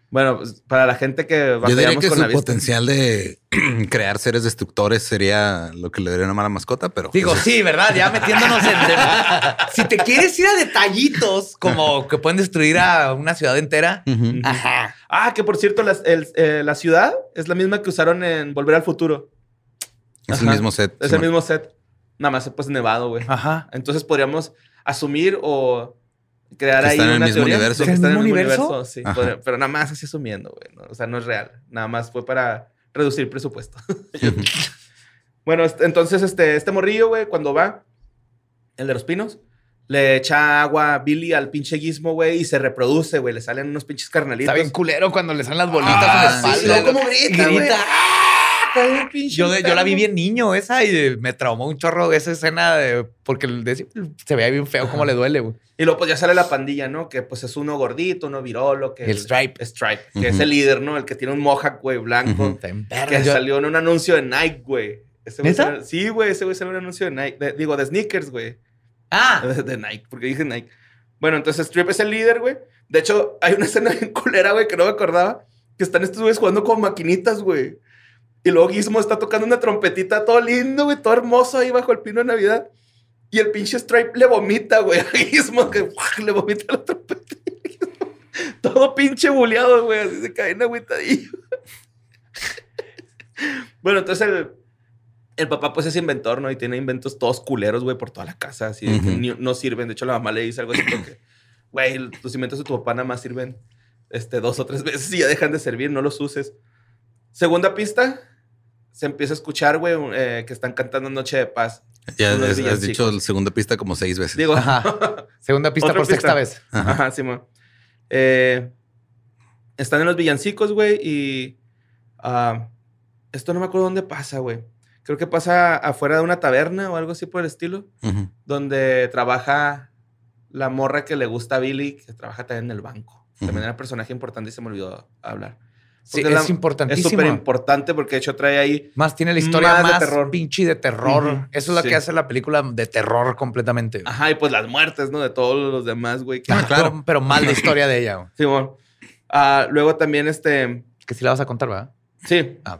C: Bueno, pues, para la gente que
D: Yo diría
C: batallamos
D: que
C: con
D: su
C: la vista.
D: potencial de [clears throat] crear seres destructores sería lo que le daría una mala mascota, pero
B: Digo,
D: pues,
B: sí, ¿verdad? Ya metiéndonos en... [laughs] si te quieres ir a detallitos como que pueden destruir a una ciudad entera. Ajá.
C: Ah, que por cierto, las- el- eh, la ciudad es la misma que usaron en Volver al Futuro.
D: es el mismo set.
C: Es
D: sí,
C: el mismo set. Nada más pues nevado, güey.
B: Ajá.
C: Entonces podríamos asumir o crear
D: Que
C: ahí
D: están en el
C: una
D: mismo
C: teoría
D: universo.
C: de que
B: ¿Es el
C: están en el
B: mismo universo?
C: universo. Sí, podría- pero nada más así asumiendo, güey. ¿no? O sea, no es real. Nada más fue para reducir presupuesto. [laughs] bueno, entonces este, este morrillo, güey, cuando va, el de los pinos, le echa agua a Billy al pinche guismo, güey, y se reproduce, güey. Le salen unos pinches carnalitos.
B: Está bien culero cuando le salen las bolitas
D: Ah,
B: en la
D: sí,
B: espalda.
C: luego cómo grita, güey.
B: Grita.
C: Está bien pinche
B: Yo, yo la vi bien niño esa y me traumó un chorro esa escena de, porque de- se veía bien feo cómo le duele, güey.
C: Y luego pues ya sale la pandilla, ¿no? Que pues es uno gordito, uno virolo, que
B: El Stripe.
C: Stripe, que es el líder, ¿no? El que tiene un mohawk, güey, blanco. Que
B: Yo-
C: salió en un anuncio de Nike, güey. Ese güey salió- Sí, güey, ese güey salió en un anuncio de Nike. de- digo, de sneakers, güey.
B: Ah,
C: De, [laughs] de Nike, porque dije Nike. Bueno, entonces Strip es el líder, güey. De hecho, hay una escena [laughs] bien culera, güey, que no me acordaba. Que están estos güeyes jugando con maquinitas, güey. Y luego Gizmo está tocando una trompetita todo lindo, güey, todo hermoso ahí bajo el pino de Navidad. Y el pinche Stripe le vomita, güey, [laughs] a Gizmo, que le vomita la trompeta. [laughs] todo pinche buleado, güey, así se cae en agüitadillo. [laughs] bueno, entonces el, el papá pues es inventor, ¿no? Y tiene inventos todos culeros, güey, por toda la casa, así que ni- no sirven. De hecho, la mamá le dice algo así como que, güey, tus inventos de tu papá nada más sirven este, dos o tres veces y ya dejan de servir, no los uses. Segunda pista, se empieza a escuchar, güey, eh, que están cantando Noche de Paz.
D: Ya has, dicho la segunda pista como seis veces.
C: Digo,
B: Ajá. [laughs] segunda pista por sexta vez.
D: Ajá.
C: Ajá, Simón. Eh, están en los villancicos, güey, y ah, esto no me acuerdo dónde pasa, güey. Creo que pasa afuera de una taberna o algo así por el estilo, donde trabaja la morra que le gusta a Billy, que trabaja también en el banco. También era personaje importante y se me olvidó hablar.
B: Sí, es importantísimo.
C: Es súper importante porque de hecho trae ahí
B: Más tiene la historia
C: Más
B: más,
C: de terror.
B: pinche de terror. Eso es lo
C: sí.
B: que hace la película de terror completamente. güey.
C: Ajá, y pues las muertes, ¿no? De todos los demás, güey. que-
D: Ah, claro.
B: Pero, pero mal la historia de ella. güey.
C: Simón. Ah, luego también, este...
B: Que sí la vas a contar, ¿verdad?
C: Sí.
B: Ah.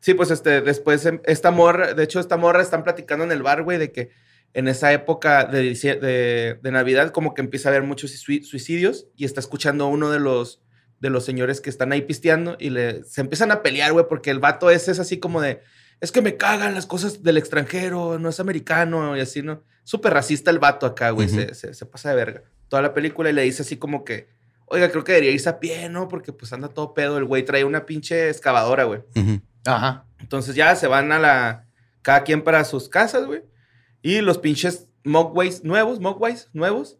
C: Sí, pues este, después em, esta morra, de hecho, esta morra están platicando en el bar, güey, de que en esa época de, de, de Navidad como que empieza a haber muchos sui- suicidios y está escuchando uno de los, de los señores que están ahí pisteando y le, se empiezan a pelear, güey, porque el vato ese es así como de, es que me cagan las cosas del extranjero, no es americano y así, ¿no? Súper racista el vato acá, güey, se, se- se pasa de verga. Toda la película y le dice así como que, oiga, creo que debería irse a pie, ¿no? Porque pues anda todo pedo, el güey trae una pinche excavadora, güey.
B: Ajá.
C: Entonces ya se van a la. Cada quien para sus casas, güey. Y los pinches Mogways nuevos, Mogways nuevos,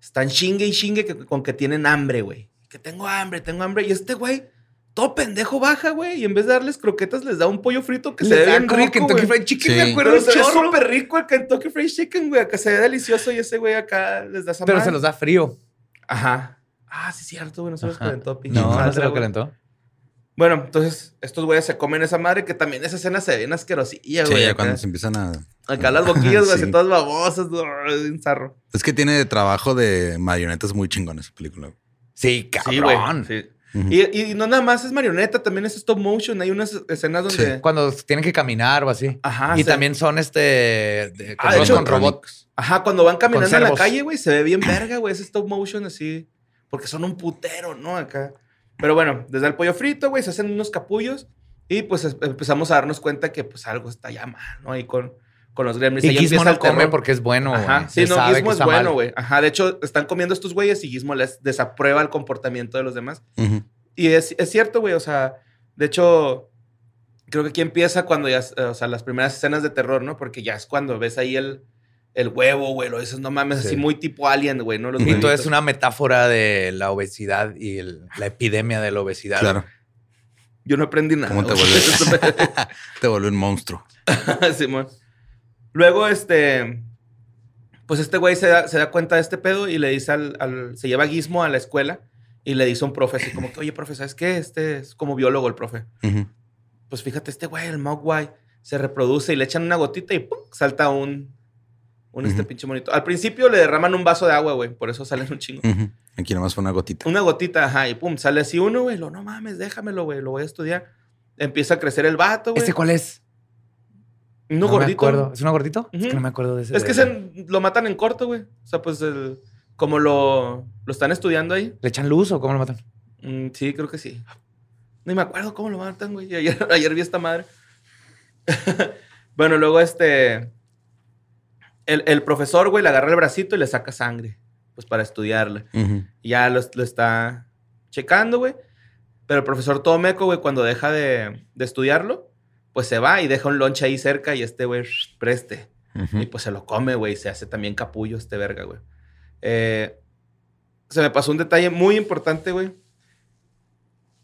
C: están chingue y chingue que- con que tienen hambre, güey. Que tengo hambre, tengo hambre. Y este güey, todo pendejo baja, güey. Y en vez de darles croquetas, les da un pollo frito que se ve bien rico,
B: Kentucky. Fried Chicken,
D: Sí.
B: me acuerdo
C: se ve súper rico el Kentucky Fried Chicken, güey. Acá se ve delicioso y ese güey acá les da esa
B: Pero
C: madre.
B: se los da frío.
C: Ajá. Ah, sí, cierto, güey. No se los calentó, pinche
B: No, no
C: madre,
B: se lo calentó.
C: Bueno, entonces estos güeyes se comen esa madre que también esa escena se ve bien asquerosilla,
D: Sí,
C: güey.
D: ya
C: acá.
D: cuando se empiezan a.
C: Acá las boquillas, güey, [laughs]
D: Sí.
C: todas babosas, [laughs] un zarro.
D: Es que tiene trabajo de marionetas muy chingón esa película.
B: Sí,
C: Sí, güey.
B: cabrón.
C: sí. Y, y no nada más es marioneta, también es stop motion. Hay unas escenas donde.
B: Cuando tienen que caminar o así.
C: Ajá.
B: y también son este de,
C: Ah, hecho-
B: con robots.
C: Ajá, cuando van caminando en la calle, güey, se ve bien verga, güey, ese stop motion así. Porque son un putero, ¿no? Acá. Pero bueno, desde el pollo frito, güey, se hacen unos capullos. Y pues es- empezamos a darnos cuenta que pues algo está ya mal, ¿no? Ahí con, con los gremlins.
B: Y
C: Ahí
B: Gizmo no come porque es bueno.
C: Ajá.
B: güey.
C: Sí,
B: Se
C: no, Gizmo es bueno, güey. Ajá. De hecho, están comiendo estos güeyes y Gizmo les desaprueba el comportamiento de los demás. Y es, es cierto, güey. O sea, de hecho, creo que aquí empieza cuando ya, o sea, las primeras escenas de terror, ¿no? Porque ya es cuando ves ahí el, el huevo, güey. Lo dices, no mames,
B: Sí.
C: así muy tipo alien, güey, ¿no? Los
B: Y todo es una metáfora de la obesidad y el- la epidemia de la obesidad.
D: Claro.
C: Yo no aprendí nada.
D: ¿Cómo te vuelve? [laughs] [laughs] te vuelve un monstruo. [laughs]
C: Simón. Luego, este. Pues este güey se da, se da cuenta de este pedo y le dice al, al- Se lleva a Gizmo a la escuela y le dice a un profe así como que, oye, profe, ¿sabes qué? Este es como biólogo el profe. Pues fíjate, este güey, el Mogwai, se reproduce y le echan una gotita y ¡pum! salta un. Un este pinche monito. Al principio le derraman un vaso de agua, güey. Por eso salen un chingo.
D: Ujú. Aquí nomás fue una gotita.
C: Una gotita, ajá, y pum, sale así uno, güey. Lo, no mames, déjamelo, güey. Lo voy a estudiar. Empieza a crecer el vato, güey.
B: ¿Este cuál es?
C: Uno
B: no
C: gordito.
B: Me acuerdo. ¿Es uno gordito? Es que no me acuerdo de ese.
C: Es que se, lo matan en corto, güey. O sea, pues el- como lo, lo están estudiando ahí.
B: ¿Le echan luz o cómo lo matan?
C: Mm, sí, creo que sí. Ni me acuerdo cómo lo matan, güey. Ayer, [laughs] ayer vi esta madre. [laughs] bueno, luego este. El, el profesor, güey, le agarra el bracito y le saca sangre. Pues para estudiarla. Y ya lo, lo está checando, güey. Pero el profesor todo meco, güey, cuando deja de, de estudiarlo, pues se va y deja un lonche ahí cerca y este, güey, preste. Y pues se lo come, güey. Se hace también capullo este verga, güey. Eh, se me pasó un detalle muy importante, güey.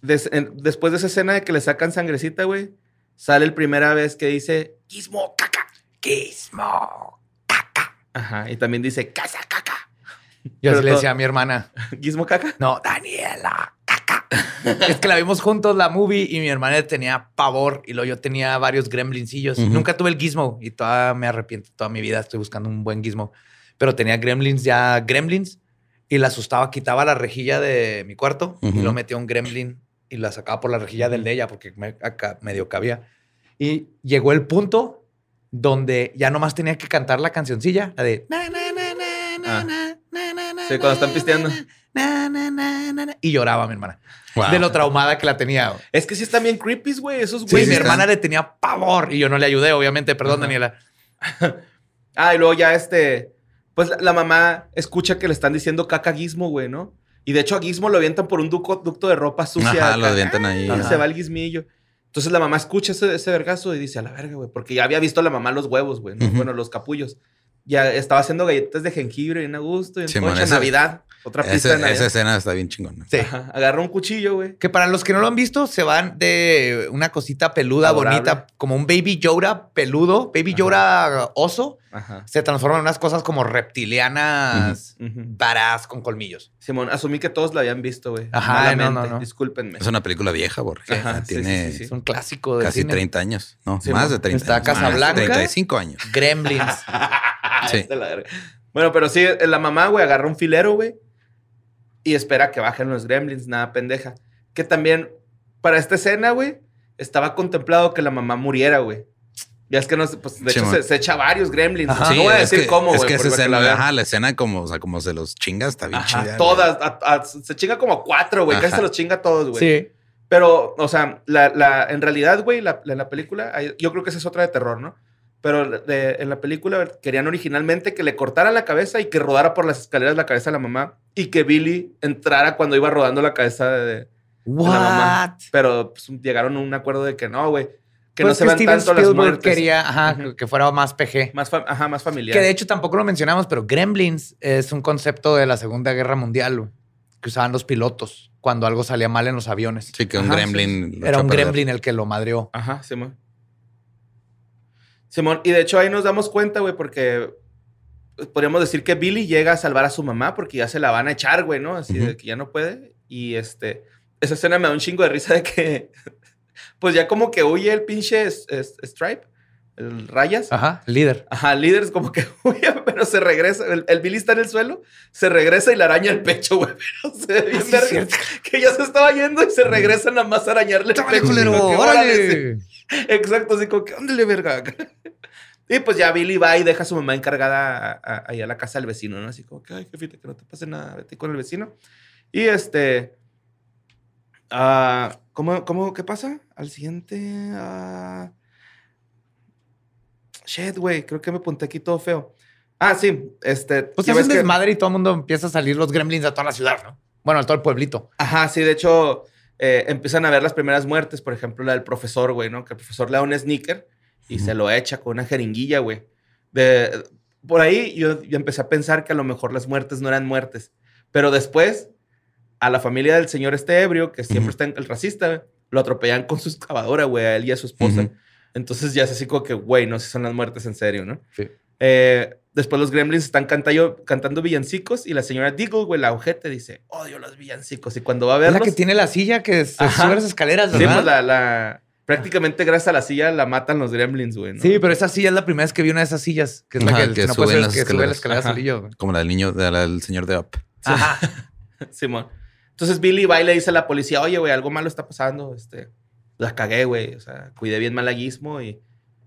C: Des- después de esa escena de que le sacan sangrecita, güey, sale el primera vez que dice Gizmo caca. Gizmo caca. Ajá. Y también dice casa caca.
B: Yo así le decía a mi hermana. [laughs]
C: Gizmo caca.
B: No, Daniela. [laughs] es que la vimos juntos la movie y mi hermana tenía pavor y luego yo tenía varios gremlincillos.
D: Ujú.
B: Nunca tuve el gizmo y todavía me arrepiento. Toda mi vida estoy buscando un buen gizmo. Pero tenía gremlins ya, gremlins, y la asustaba, quitaba la rejilla de mi cuarto y
D: Ujú.
B: lo metía un gremlin y la sacaba por la rejilla del de ella porque me, acá medio cabía. Y llegó el punto donde ya nomás tenía que cantar la cancioncilla, la de... na, na, na, na, na,
C: Ah.
B: na,
C: Sí, cuando están pisteando.
B: na, na, na, na, na, Y lloraba mi hermana.
D: Wow.
B: De lo traumada que la tenía.
C: Es que sí están bien creepies, güey. Esos
B: Sí,
C: güey.
B: mi
D: sí
B: hermana
D: están.
B: le tenía pavor y yo no le ayudé, obviamente. Perdón. Daniela. [laughs]
C: Ah, y luego ya este. Pues la, la mamá escucha que le están diciendo caca a Gizmo, güey, ¿no? Y de hecho a Gizmo lo avientan por un duco- ducto de ropa sucia.
D: Ajá, lo avientan ahí.
C: Y
B: Ajá.
C: se va el guismillo. Entonces la mamá escucha ese, ese vergazo y dice, a la verga, güey, porque ya había visto la mamá los huevos, güey, bueno, los capullos. Ya estaba haciendo galletas de jengibre bien a gusto, y en
D: Simón,
C: Navidad. Otra pista
D: Ese- esa escena está bien chingona.
B: Sí.
C: Ajá, Agarra un cuchillo, güey.
B: Que para los que no lo han visto, se van de una cosita peluda,
C: Adorable.
B: bonita, como un baby Yoda peludo, baby
C: Ajá.
B: Yoda oso,
C: Ajá.
B: se transforman en unas cosas como reptilianas, badass con colmillos.
C: Simón, asumí que todos la habían visto, güey.
B: Ajá, no, no, no.
C: Discúlpenme.
D: Es una película vieja, porque
C: Ajá,
D: tiene
C: sí, sí, sí.
B: Es un clásico de
D: casi
B: cine.
D: 30 años. No, más de 30
B: Está
D: años. Más,
B: Casablanca.
D: 35 años.
B: Gremlins.
D: Sí. [laughs]
C: Está. Bueno, pero sí, la mamá, güey, agarra un filero, güey, y espera que bajen los gremlins, nada pendeja. Que también, para esta escena, güey, estaba contemplado que la mamá muriera, güey. Ya es que no, sé, pues de hecho
D: Simón.
C: se, se echa varios gremlins.
B: Ajá.
C: no voy a decir
D: que,
C: cómo,
D: es
C: güey.
D: que esa
C: la
D: escena,
C: vean.
D: ajá, la escena como, o sea, como se los chinga está bien
C: Ajá,
D: chida.
C: todas, a- a- se chinga como cuatro, güey, casi se los chinga todos, güey.
B: sí.
C: Pero, o sea, la, la- en realidad, güey, la, la- la película, yo creo que esa es otra de terror, ¿no? Pero de- en la película querían originalmente que le cortaran la cabeza y que rodara por las escaleras la cabeza de la mamá y que Billy entrara cuando iba rodando la cabeza de, de la mamá. Pero pues, llegaron a un acuerdo de que no, güey, que
B: Pues
C: no se vean
B: Steven
C: tanto las
B: Spielberg
C: muertes.
B: quería ajá, que fuera más PG.
C: Más, ajá, más familiar.
B: Que de hecho tampoco lo mencionamos, pero Gremlins es un concepto de la Segunda Guerra Mundial güey, que usaban los pilotos cuando algo salía mal en los aviones.
D: Sí, que un
C: Ajá,
D: gremlin.
B: Era un gremlin el que lo madreó.
C: Ajá, Simón. Simón, y de hecho ahí nos damos cuenta, güey, porque podríamos decir que Billy llega a salvar a su mamá porque ya se la van a echar, güey, ¿no? Así de que ya no puede. Y este, esa escena me da un chingo de risa de que, [laughs] pues ya como que huye el pinche es- es- Stripe, el Rayas.
B: Ajá, líder.
C: Ajá, líder es como que [laughs] huye, pero se regresa. El, el Billy está en el suelo, se regresa y le araña el pecho, güey. [laughs] Pero se ve bien verga,
B: cierto.
C: que ya se estaba yendo y se regresa nada más a arañarle el
B: ¡Órale,
C: pecho. ¡Órale! [laughs] Exacto, así como que, ándale, verga. [laughs] Y pues ya Billy va y deja a su mamá encargada a- a- ahí a la casa del vecino, ¿no? Así como que, ay, jefita, que no te pase nada, vete con el vecino. Y este. ah, ¿cómo, cómo, qué pasa? Al siguiente. ah, shit, güey, creo que me apunté aquí todo feo. Ah, sí, este.
B: Pues
C: ya
B: es un
C: ves que-
B: desmadre y todo el mundo empieza a salir los gremlins a toda la ciudad, ¿no? Bueno, a todo el pueblito.
C: Ajá, sí, de hecho, eh, empiezan a ver las primeras muertes, por ejemplo, la del profesor, güey, ¿no? Que el profesor le da un sneaker y se lo echa con una jeringuilla, güey. De, por ahí yo, yo empecé a pensar que a lo mejor las muertes no eran muertes, pero después a la familia del señor este ebrio, que siempre
D: Ujú.
C: está en el racista, lo atropellan con su excavadora, güey, a él y a su esposa. Entonces ya es así como que, güey, no sé si son las muertes en serio, ¿no?
B: Sí.
C: Eh, después los gremlins están cantando, cantando villancicos y la señora Diggle, güey, la ojete, dice, odio los villancicos. Y cuando va a
B: Es la
C: verlos...
B: que tiene la silla que se
C: Ajá.
B: sube las escaleras,
C: Sí,
B: ¿verdad?
C: pues la, la Prácticamente gracias a la silla la matan los gremlins, güey. ¿no?
B: Sí, pero esa silla es la primera vez que vi una de esas sillas, que es la
D: Ajá,
B: que,
D: que
B: no puede ser,
D: las
B: que sube las
D: escaleras.
B: solillo.
D: Como la del niño, de la del señor de Up. [laughs]
C: Simón. Entonces Billy va y le dice a la policía, oye, güey, algo malo está pasando. Este, la cagué, güey. O sea, cuidé bien mal a Gizmo y,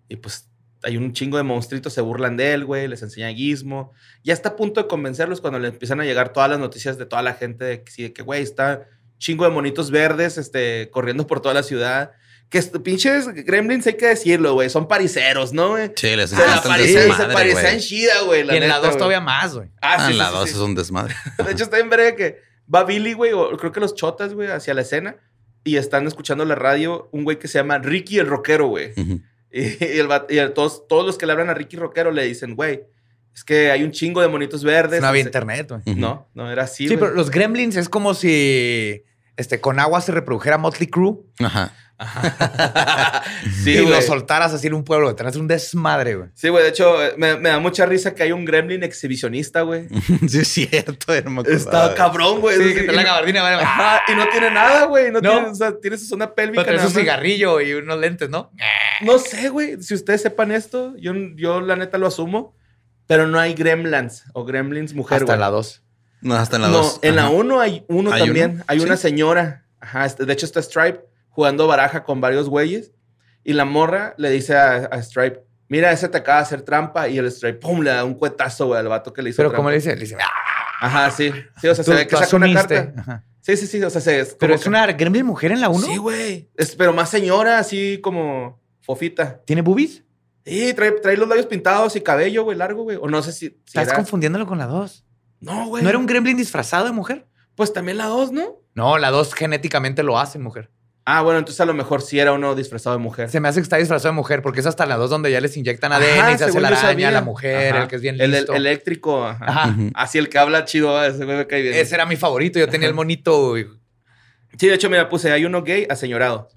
C: y pues hay un chingo de monstruitos, se burlan de él, güey, les enseña Gizmo. Ya está a punto de convencerlos cuando le empiezan a llegar todas las noticias de toda la gente de que sí, de que, güey, está chingo de monitos verdes, este, corriendo por toda la ciudad. Que pinches gremlins, hay que decirlo, güey, son pariseros, ¿no, güey?
D: Sí, les
C: Se la
D: encanta
C: parecen, se parecen
D: güey.
C: chida, güey.
B: Y en la
C: neta,
B: 2
C: güey.
B: todavía más, güey.
C: Ah,
D: Ah,
C: sí,
D: la
C: sí,
D: dos
C: sí.
D: es un desmadre.
C: De hecho, está en verga que va Billy, güey, o creo que los chotas, güey, hacia la escena y están escuchando la radio un güey que se llama Ricky el Rockero, güey.
D: Ujú.
C: Y, el vato- y el- todos, todos los que le hablan a Ricky Rockero le dicen, güey, es que hay un chingo de monitos verdes.
B: No había internet, güey.
C: No, no, era así,
B: Sí, pero los gremlins es como si este, con agua se reprodujera Motley Crue
D: Ajá. [laughs]
C: sí,
B: y lo soltaras así en un pueblo. Tenés un desmadre, güey.
C: Sí, güey, de hecho, me, me da mucha risa que hay un gremlin exhibicionista, güey. [laughs]
D: sí, es cierto. no me acordaba
C: Está cabrón, güey.
B: Sí,
C: Sí,
B: que te
C: y-
B: la gabardina, güey.
C: Ajá, y no tiene nada, güey. No,
B: No.
C: Tiene, o sea, tiene su zona pélvica.
B: Pero
C: nada
B: un cigarrillo y unos lentes, ¿no?
C: No sé, güey. Si ustedes sepan esto, yo, yo la neta lo asumo. Pero no hay gremlins o gremlins mujer,
B: Hasta
C: güey.
B: la 2.
D: No, hasta en la
C: no,
D: dos.
C: en la
D: Ajá.
C: 1 hay uno
D: ¿Hay
C: también.
D: uno?
C: Hay una señora. Ajá, este- de hecho está Stripe jugando baraja con varios güeyes. Y la morra le dice a, a Stripe, mira, ese te acaba de hacer trampa. Y el Stripe, pum, le da un cuetazo, güey, al vato que le hizo
B: Pero
C: trampa.
B: como le dice, le dice, "Ah,
C: Ajá, sí. Sí, o sea, se ve que saca una
B: asumiste".
C: carta.
B: Ajá.
C: Sí, sí, sí. O sea, se, es
B: Pero es
C: que-
B: una gremlin mujer en la 1.
C: Sí, güey. Pero más señora, así como fofita.
B: ¿Tiene boobies?
C: Sí, trae, trae los labios pintados y cabello, güey, largo, güey. O no sé si, si
B: Estás
C: era-
B: confundiéndolo con la 2.
C: No, güey.
B: ¿No era un gremlin disfrazado de mujer?
C: Pues también la dos, ¿no?
B: No, la 2 genéticamente lo hace mujer.
C: Ah, bueno, entonces a lo mejor sí era uno disfrazado de mujer.
B: Se me hace que está disfrazado de mujer porque es hasta la 2 donde ya les inyectan ADN
C: Ajá,
B: y se hace la araña,
C: sabía.
B: la mujer,
C: Ajá.
B: el que es bien
C: El, el
B: listo.
C: eléctrico, ajá. Así el que habla chido, ah, ese güey me cae bien.
B: Ese era mi favorito. Yo tenía el monito. güey.
C: Sí, de hecho, mira, puse, hay uno gay aseñorado.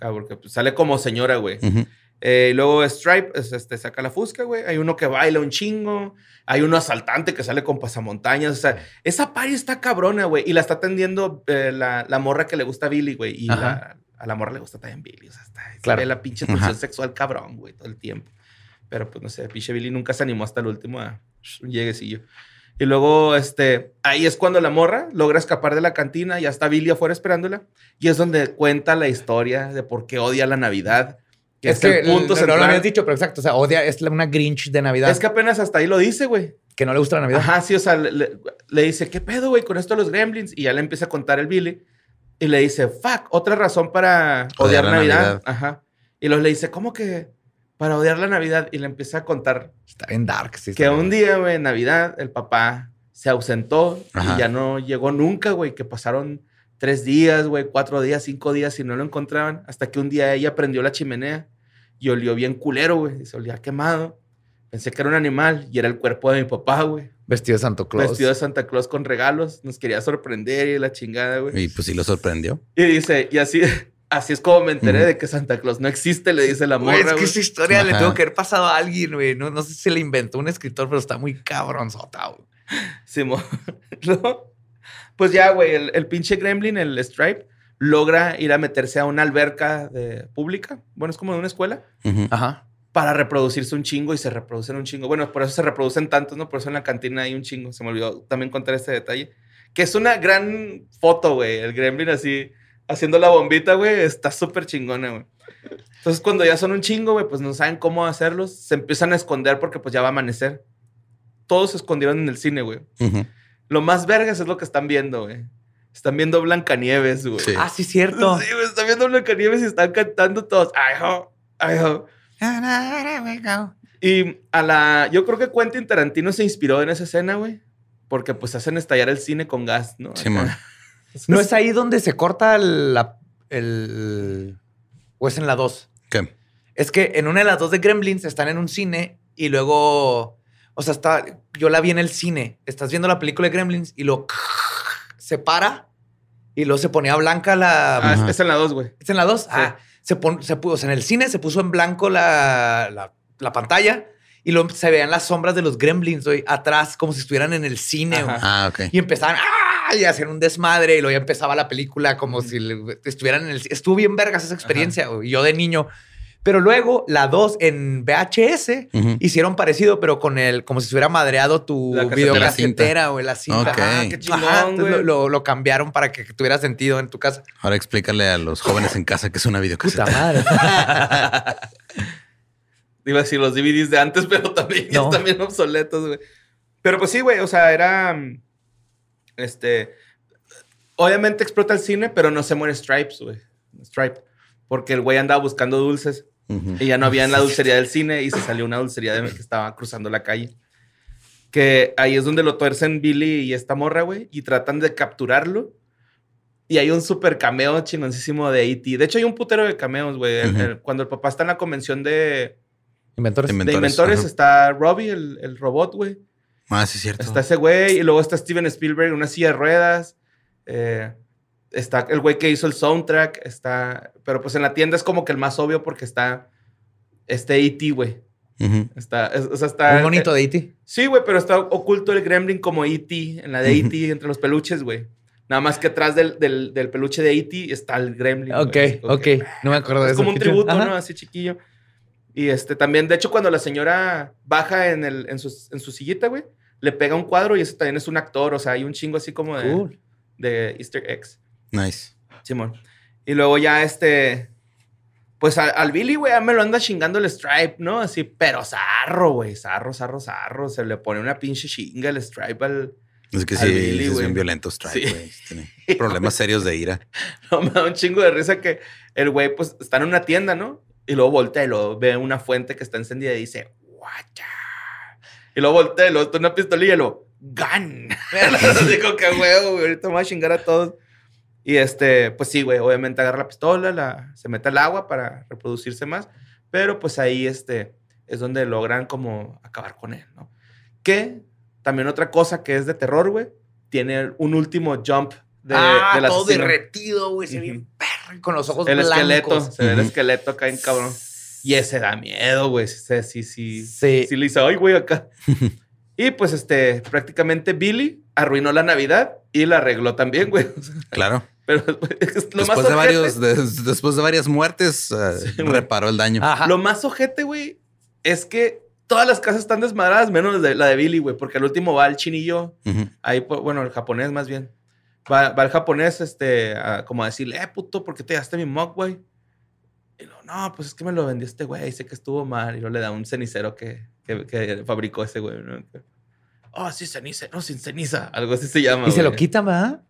C: Ah, porque pues, sale como señora, güey.
D: Ujú.
C: Eh, luego Stripe es, este, saca la fusca, güey. Hay uno que baila un chingo. Hay uno asaltante que sale con pasamontañas. O sea, esa pari está cabrona, güey. Y la está atendiendo eh, la, la morra que le gusta a Billy, güey. Y la- a la morra le gusta también Billy. O sea, está, se
B: Claro.
C: ve la pinche tensión sexual cabrón, güey, todo el tiempo. Pero pues no sé, pinche Billy nunca se animó hasta el último a un lleguecillo. Y luego, este, ahí es cuando la morra logra escapar de la cantina, ya está Billy afuera esperándola. Y es donde cuenta la historia de por qué odia la Navidad. Que
B: Es que
C: el punto
B: no, no lo habías dicho, pero exacto. O sea, odia, es una Grinch de Navidad.
C: Es que apenas hasta ahí lo dice, güey.
B: que no le gusta la Navidad.
C: Ajá, sí, o sea, le, le- le dice, ¿qué pedo, güey, con esto de los gremlins? Y ya le empieza a contar el Billy. Y le dice, fuck, otra razón para odiar,
D: Odiar la
C: Navidad.
D: Navidad.
C: Ajá. Y luego le dice, ¿cómo que para odiar la Navidad? Y le empieza a contar
B: Está bien dark. Sí,
C: que
B: está
C: un
B: bien.
C: día, güey, en Navidad, el papá se ausentó
D: Ajá.
C: y ya no llegó nunca, güey, que pasaron tres días, güey, cuatro días, cinco días y no lo encontraban. Hasta que un día ella prendió la chimenea y olió bien culero, güey. Y se olía quemado. Pensé que era un animal y era el cuerpo de mi papá, güey.
B: Vestido de Santo Claus.
C: Vestido de Santa Claus con regalos. Nos quería sorprender y la chingada, güey.
D: Y pues sí lo sorprendió.
C: Y dice, y así, [laughs] así es como me enteré de que Santa Claus no existe, le dice la
B: Güey,
C: morra,
B: es que esa historia le tuvo que haber pasado a alguien, güey. No, no sé si se le inventó un escritor, pero está muy cabronzota, güey.
C: Simón. [laughs] ¿No? Pues ya, güey, el, el pinche gremlin, el Stripe, logra ir a meterse a una alberca de, pública. Bueno, es como de una escuela.
B: Ajá.
C: Para reproducirse un chingo y se reproducen un chingo. Bueno, por eso se reproducen tantos, ¿no? Por eso en la cantina hay un chingo. Se me olvidó también contar este detalle. Que es una gran foto, güey. El gremlin así haciendo la bombita, güey. Está súper chingona, güey. Entonces, cuando ya son un chingo, güey, pues no saben cómo hacerlos. Se empiezan a esconder porque pues ya va a amanecer. Todos se escondieron en el cine, güey.
D: Ujú.
C: Lo más vergas es lo que están viendo, güey. Están viendo Blancanieves, güey.
D: Sí.
B: Ah, sí, cierto.
C: Sí, güey, están viendo Blancanieves y están cantando todos. Ay, ho, ay, ho. Y a la. Yo creo que Quentin Tarantino se inspiró en esa escena, güey. Porque pues hacen estallar el cine con gas, ¿no?
D: Simón. [laughs]
B: ¿No es ahí donde se corta la, el... ¿O es en la 2?
D: ¿Qué?
B: Es que en una de las dos de Gremlins están en un cine y luego... O sea, está, yo la vi en el cine. Estás viendo la película de Gremlins y lo se para y luego se ponía blanca la...
C: Ah, es, en la 2, güey.
B: ¿Es en la 2? Ah, se, pon- se puso, o sea, en el cine se puso en blanco la, la, la pantalla y luego se veían las sombras de los gremlins güey, atrás, como si estuvieran en el cine. Güey.
D: Ah, ok.
B: Y empezaban ¡ah! y hacían un desmadre y luego ya empezaba la película como si le- estuvieran en el... Estuvo bien vergas esa experiencia, güey, yo de niño. Pero luego la 2 en VHS hicieron parecido, pero con el, como si se hubiera madreado tu videocasetera o la cinta. Ajá,
C: qué
B: Ajá,
C: chingón,
B: entonces
C: güey.
B: lo, lo- lo cambiaron para que tuviera sentido en tu casa.
D: Ahora explícale a los jóvenes en casa que es una videocaseta.
B: madre. [laughs]
C: Iba a decir los DVDs de antes, pero también ya
B: No.
C: están bien obsoletos, güey. Pero pues sí, güey, o sea, era. mm, Este. Obviamente explota el cine, pero no se muere Stripes, güey. Stripe. Porque el güey andaba buscando dulces Y ya no había en la [laughs] dulcería del cine y se salió una dulcería de que estaba cruzando la calle. Que ahí es donde lo tuercen Billy y esta morra, güey, y tratan de capturarlo. Y hay un super cameo chingoncísimo de E.T. De hecho, hay un putero de cameos, güey. Cuando el papá está en la convención de,
B: Inventores.
C: De
D: Inventores,
C: está Robbie, el, el robot, güey.
D: Ah, sí, es cierto.
C: Está ese güey. Y luego está Steven Spielberg en una silla de ruedas. Eh, está el güey que hizo el soundtrack. Está. Pero pues en la tienda es como que el más obvio porque está. Este E.T., güey. Está. es- o sea, está.
B: Muy bonito de E E.T.
C: Sí, güey, pero está oculto el gremlin como E.T. en la de E.T. entre los peluches, güey. Nada más que atrás del, del, del peluche de E.T. está el gremlin.
B: Ok,
C: como
B: ok.
C: que-
B: No me acuerdo de
C: es
B: eso.
C: como un tributo,
B: Ajá.
C: ¿no? Así chiquillo. Y este también, de hecho, cuando la señora baja en, el, en, su, en su sillita, güey, le pega un cuadro y eso también es un actor. O sea, hay un chingo así como de,
B: Cool.
C: de Easter eggs.
D: Nice.
C: Simón. Y luego ya este. Pues al Billy, güey, me lo anda chingando el Stripe, ¿no? Así, pero zarro, güey. Zarro, zarro, zarro. Se le pone una pinche chinga el Stripe al.
D: Es que sí,
C: Billy,
D: es bien violento Strike,
C: Sí.
D: güey. Tiene problemas serios de ira. [laughs]
C: No, me da un chingo de risa que el güey, pues, está en una tienda, ¿no? Y luego voltea y luego ve una fuente que está encendida y dice, guacha. Y luego voltea y luego una pistolilla y luego, gun. [laughs] Como que, güey, güey, ahorita me voy a chingar a todos. Y este, pues sí, güey, obviamente agarra la pistola, la, se mete al agua para reproducirse más. Pero pues ahí, este, es donde logran como acabar con él, ¿no? Que también otra cosa que es de terror, güey, tiene un último jump de,
B: ah,
C: del
B: todo derretido, güey. Se ve
C: Ujú.
B: bien perro y con los ojos
C: El
B: blancos.
C: esqueleto, se ve el esqueleto acá en cabrón. Y ese da miedo, güey. Sí, sí, sí.
B: Sí.
C: Sí le dice, ay, güey, acá. [laughs] y pues, este, prácticamente Billy arruinó la Navidad y la arregló también, güey.
D: Claro.
C: Pero [laughs] es lo más
D: Después de,
C: ojete-
D: varios, de- después de varias muertes, eh, reparó el daño.
B: Ajá.
C: Lo más ojete, güey, es que todas las casas están desmadradas, menos la de, la de Billy, güey, porque al último va el chinillo, ahí, pues, bueno, el japonés más bien. Va, va el japonés, este, a- como a decirle, eh, puto, ¿por qué te daste mi mug, güey? Y luego, no, pues es que me lo vendió este güey, sé que estuvo mal. Y luego le da un cenicero que, que, que fabricó ese güey, ¿no? Oh, sí, ceniza, no, sin ceniza, algo así se llama.
B: Y se lo
C: güey.
B: quitan, ¿verdad?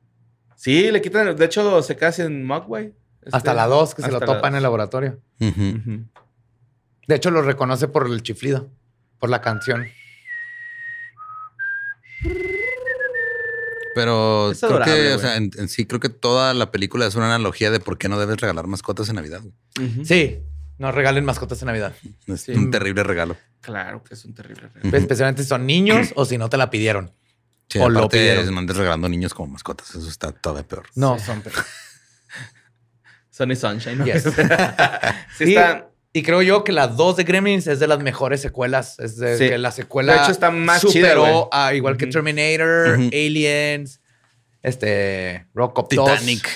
C: Sí, le quitan, de hecho, se queda sin mug, güey. Este,
B: Hasta la 2, que se lo topa en el laboratorio. De hecho, lo reconoce por el chiflido, por la canción.
D: Pero
C: Es
D: creo
C: adorable,
D: que, o sea, en, en sí, creo que toda la película es una analogía de por qué no debes regalar mascotas en Navidad.
B: Sí, no regalen mascotas en Navidad.
D: Es
C: Sí.
D: un terrible regalo.
C: Claro que es un terrible regalo.
B: Especialmente si son niños o si no te la pidieron.
D: Sí,
B: O lo pidieron.
D: no andes regalando niños como mascotas. Eso está todavía peor.
B: No, son peor. [laughs]
C: Sunny Sunshine. ¿no?
B: Yes. [laughs]
C: sí,
B: Y-
C: está.
B: Y creo yo que la 2 de Gremlins es de las mejores secuelas. Es de
C: Sí.
B: que la secuela
C: De hecho, está más chida,
B: superó
C: güey.
B: a igual que. Terminator. Aliens, este Rock
D: Titanic.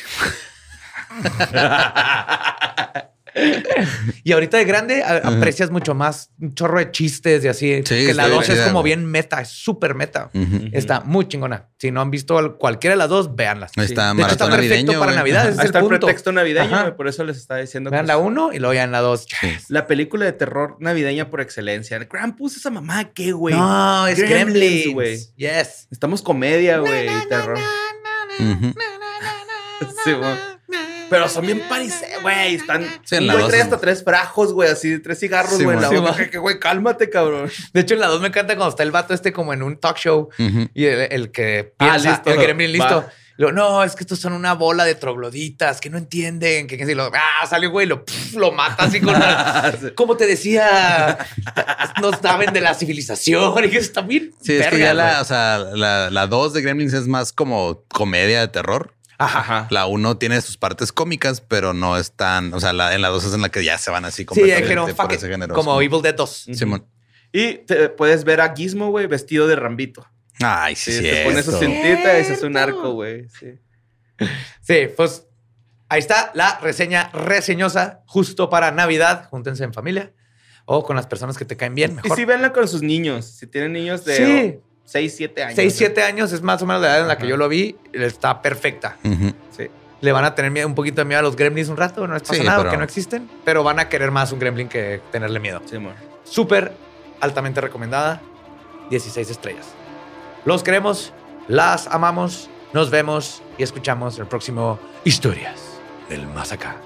D: [laughs] [laughs]
B: Y ahorita de grande a- aprecias mucho más un chorro de chistes y así. que la
D: está
B: 2 es como bien meta, es súper meta. Está muy chingona. Si no han visto al- cualquiera de las dos, véanlas.
D: Está,
B: De hecho, está perfecto
D: navideño.
B: para. Navidad. Ese es
C: está el
B: punto.
C: pretexto navideño,
B: Ajá.
C: güey, por eso les estaba diciendo
B: Vean
C: que
B: la
C: es
B: 1 y luego ya en la 2.
D: Sí.
C: la película de terror navideña por excelencia. Krampus, esa mamá, ¿qué, güey?
B: No, es
C: Gremlins, güey.
B: Yes.
C: Estamos comedia, güey, terror. Sí, güey. Pero son bien parisé, güey. Están.
D: Sí, en la
C: güey
D: dos
C: trae hasta tres frajos, güey, así, tres cigarros,
D: Sí,
C: güey, en la boca. Que- que, güey, cálmate, cabrón.
B: De hecho, en la 2 me encanta cuando está el vato este como en un talk show y el, el que
C: Ah,
B: piensa,
C: listo.
B: el gremlin listo.
C: Va.
B: Lo, no, es que estos son una bola de trogloditas que no entienden. Que, que si lo, ah, salió güey, lo, lo mata así con [laughs] una, Como te decía, no saben de la civilización y que está bien.
D: Sí, es que ya la, o sea, la, la 2 de Gremlins es más como comedia de terror.
C: Ajá.
D: La 1 tiene sus partes cómicas, pero no es tan, o sea, la, en la 2 es en la que ya se van así
B: Sí,
D: por
B: fuck
D: ese
B: it,
D: género.
B: como
D: Sí.
B: Evil Dead 2.
D: Simón.
C: Y te- puedes ver a Gizmo, güey, vestido de Rambito.
D: Ay, sí,
C: Sí,
D: sí.
C: te pones su cintita y ese es un arco, güey. Sí.
B: Sí, pues ahí está la reseña reseñosa justo para Navidad. Júntense en familia o con las personas que te caen bien.
C: Y
B: Mejor.
C: sí, véanla con sus niños. Si tienen niños de
B: Sí.
C: 6, 7 años.
B: 6, 7 años es más o menos la edad en la que yo lo vi. Está perfecta.
C: Sí.
B: Le van a tener miedo- un poquito de miedo a los gremlins un rato, no les pasa
D: Sí,
B: nada
D: pero-
B: porque no existen, pero van a querer más un gremlin que tenerle miedo.
C: Sí, amor.
B: Súper altamente recomendada. 16 estrellas. Los queremos, las amamos, nos vemos y escuchamos el próximo Historias del Más Acá.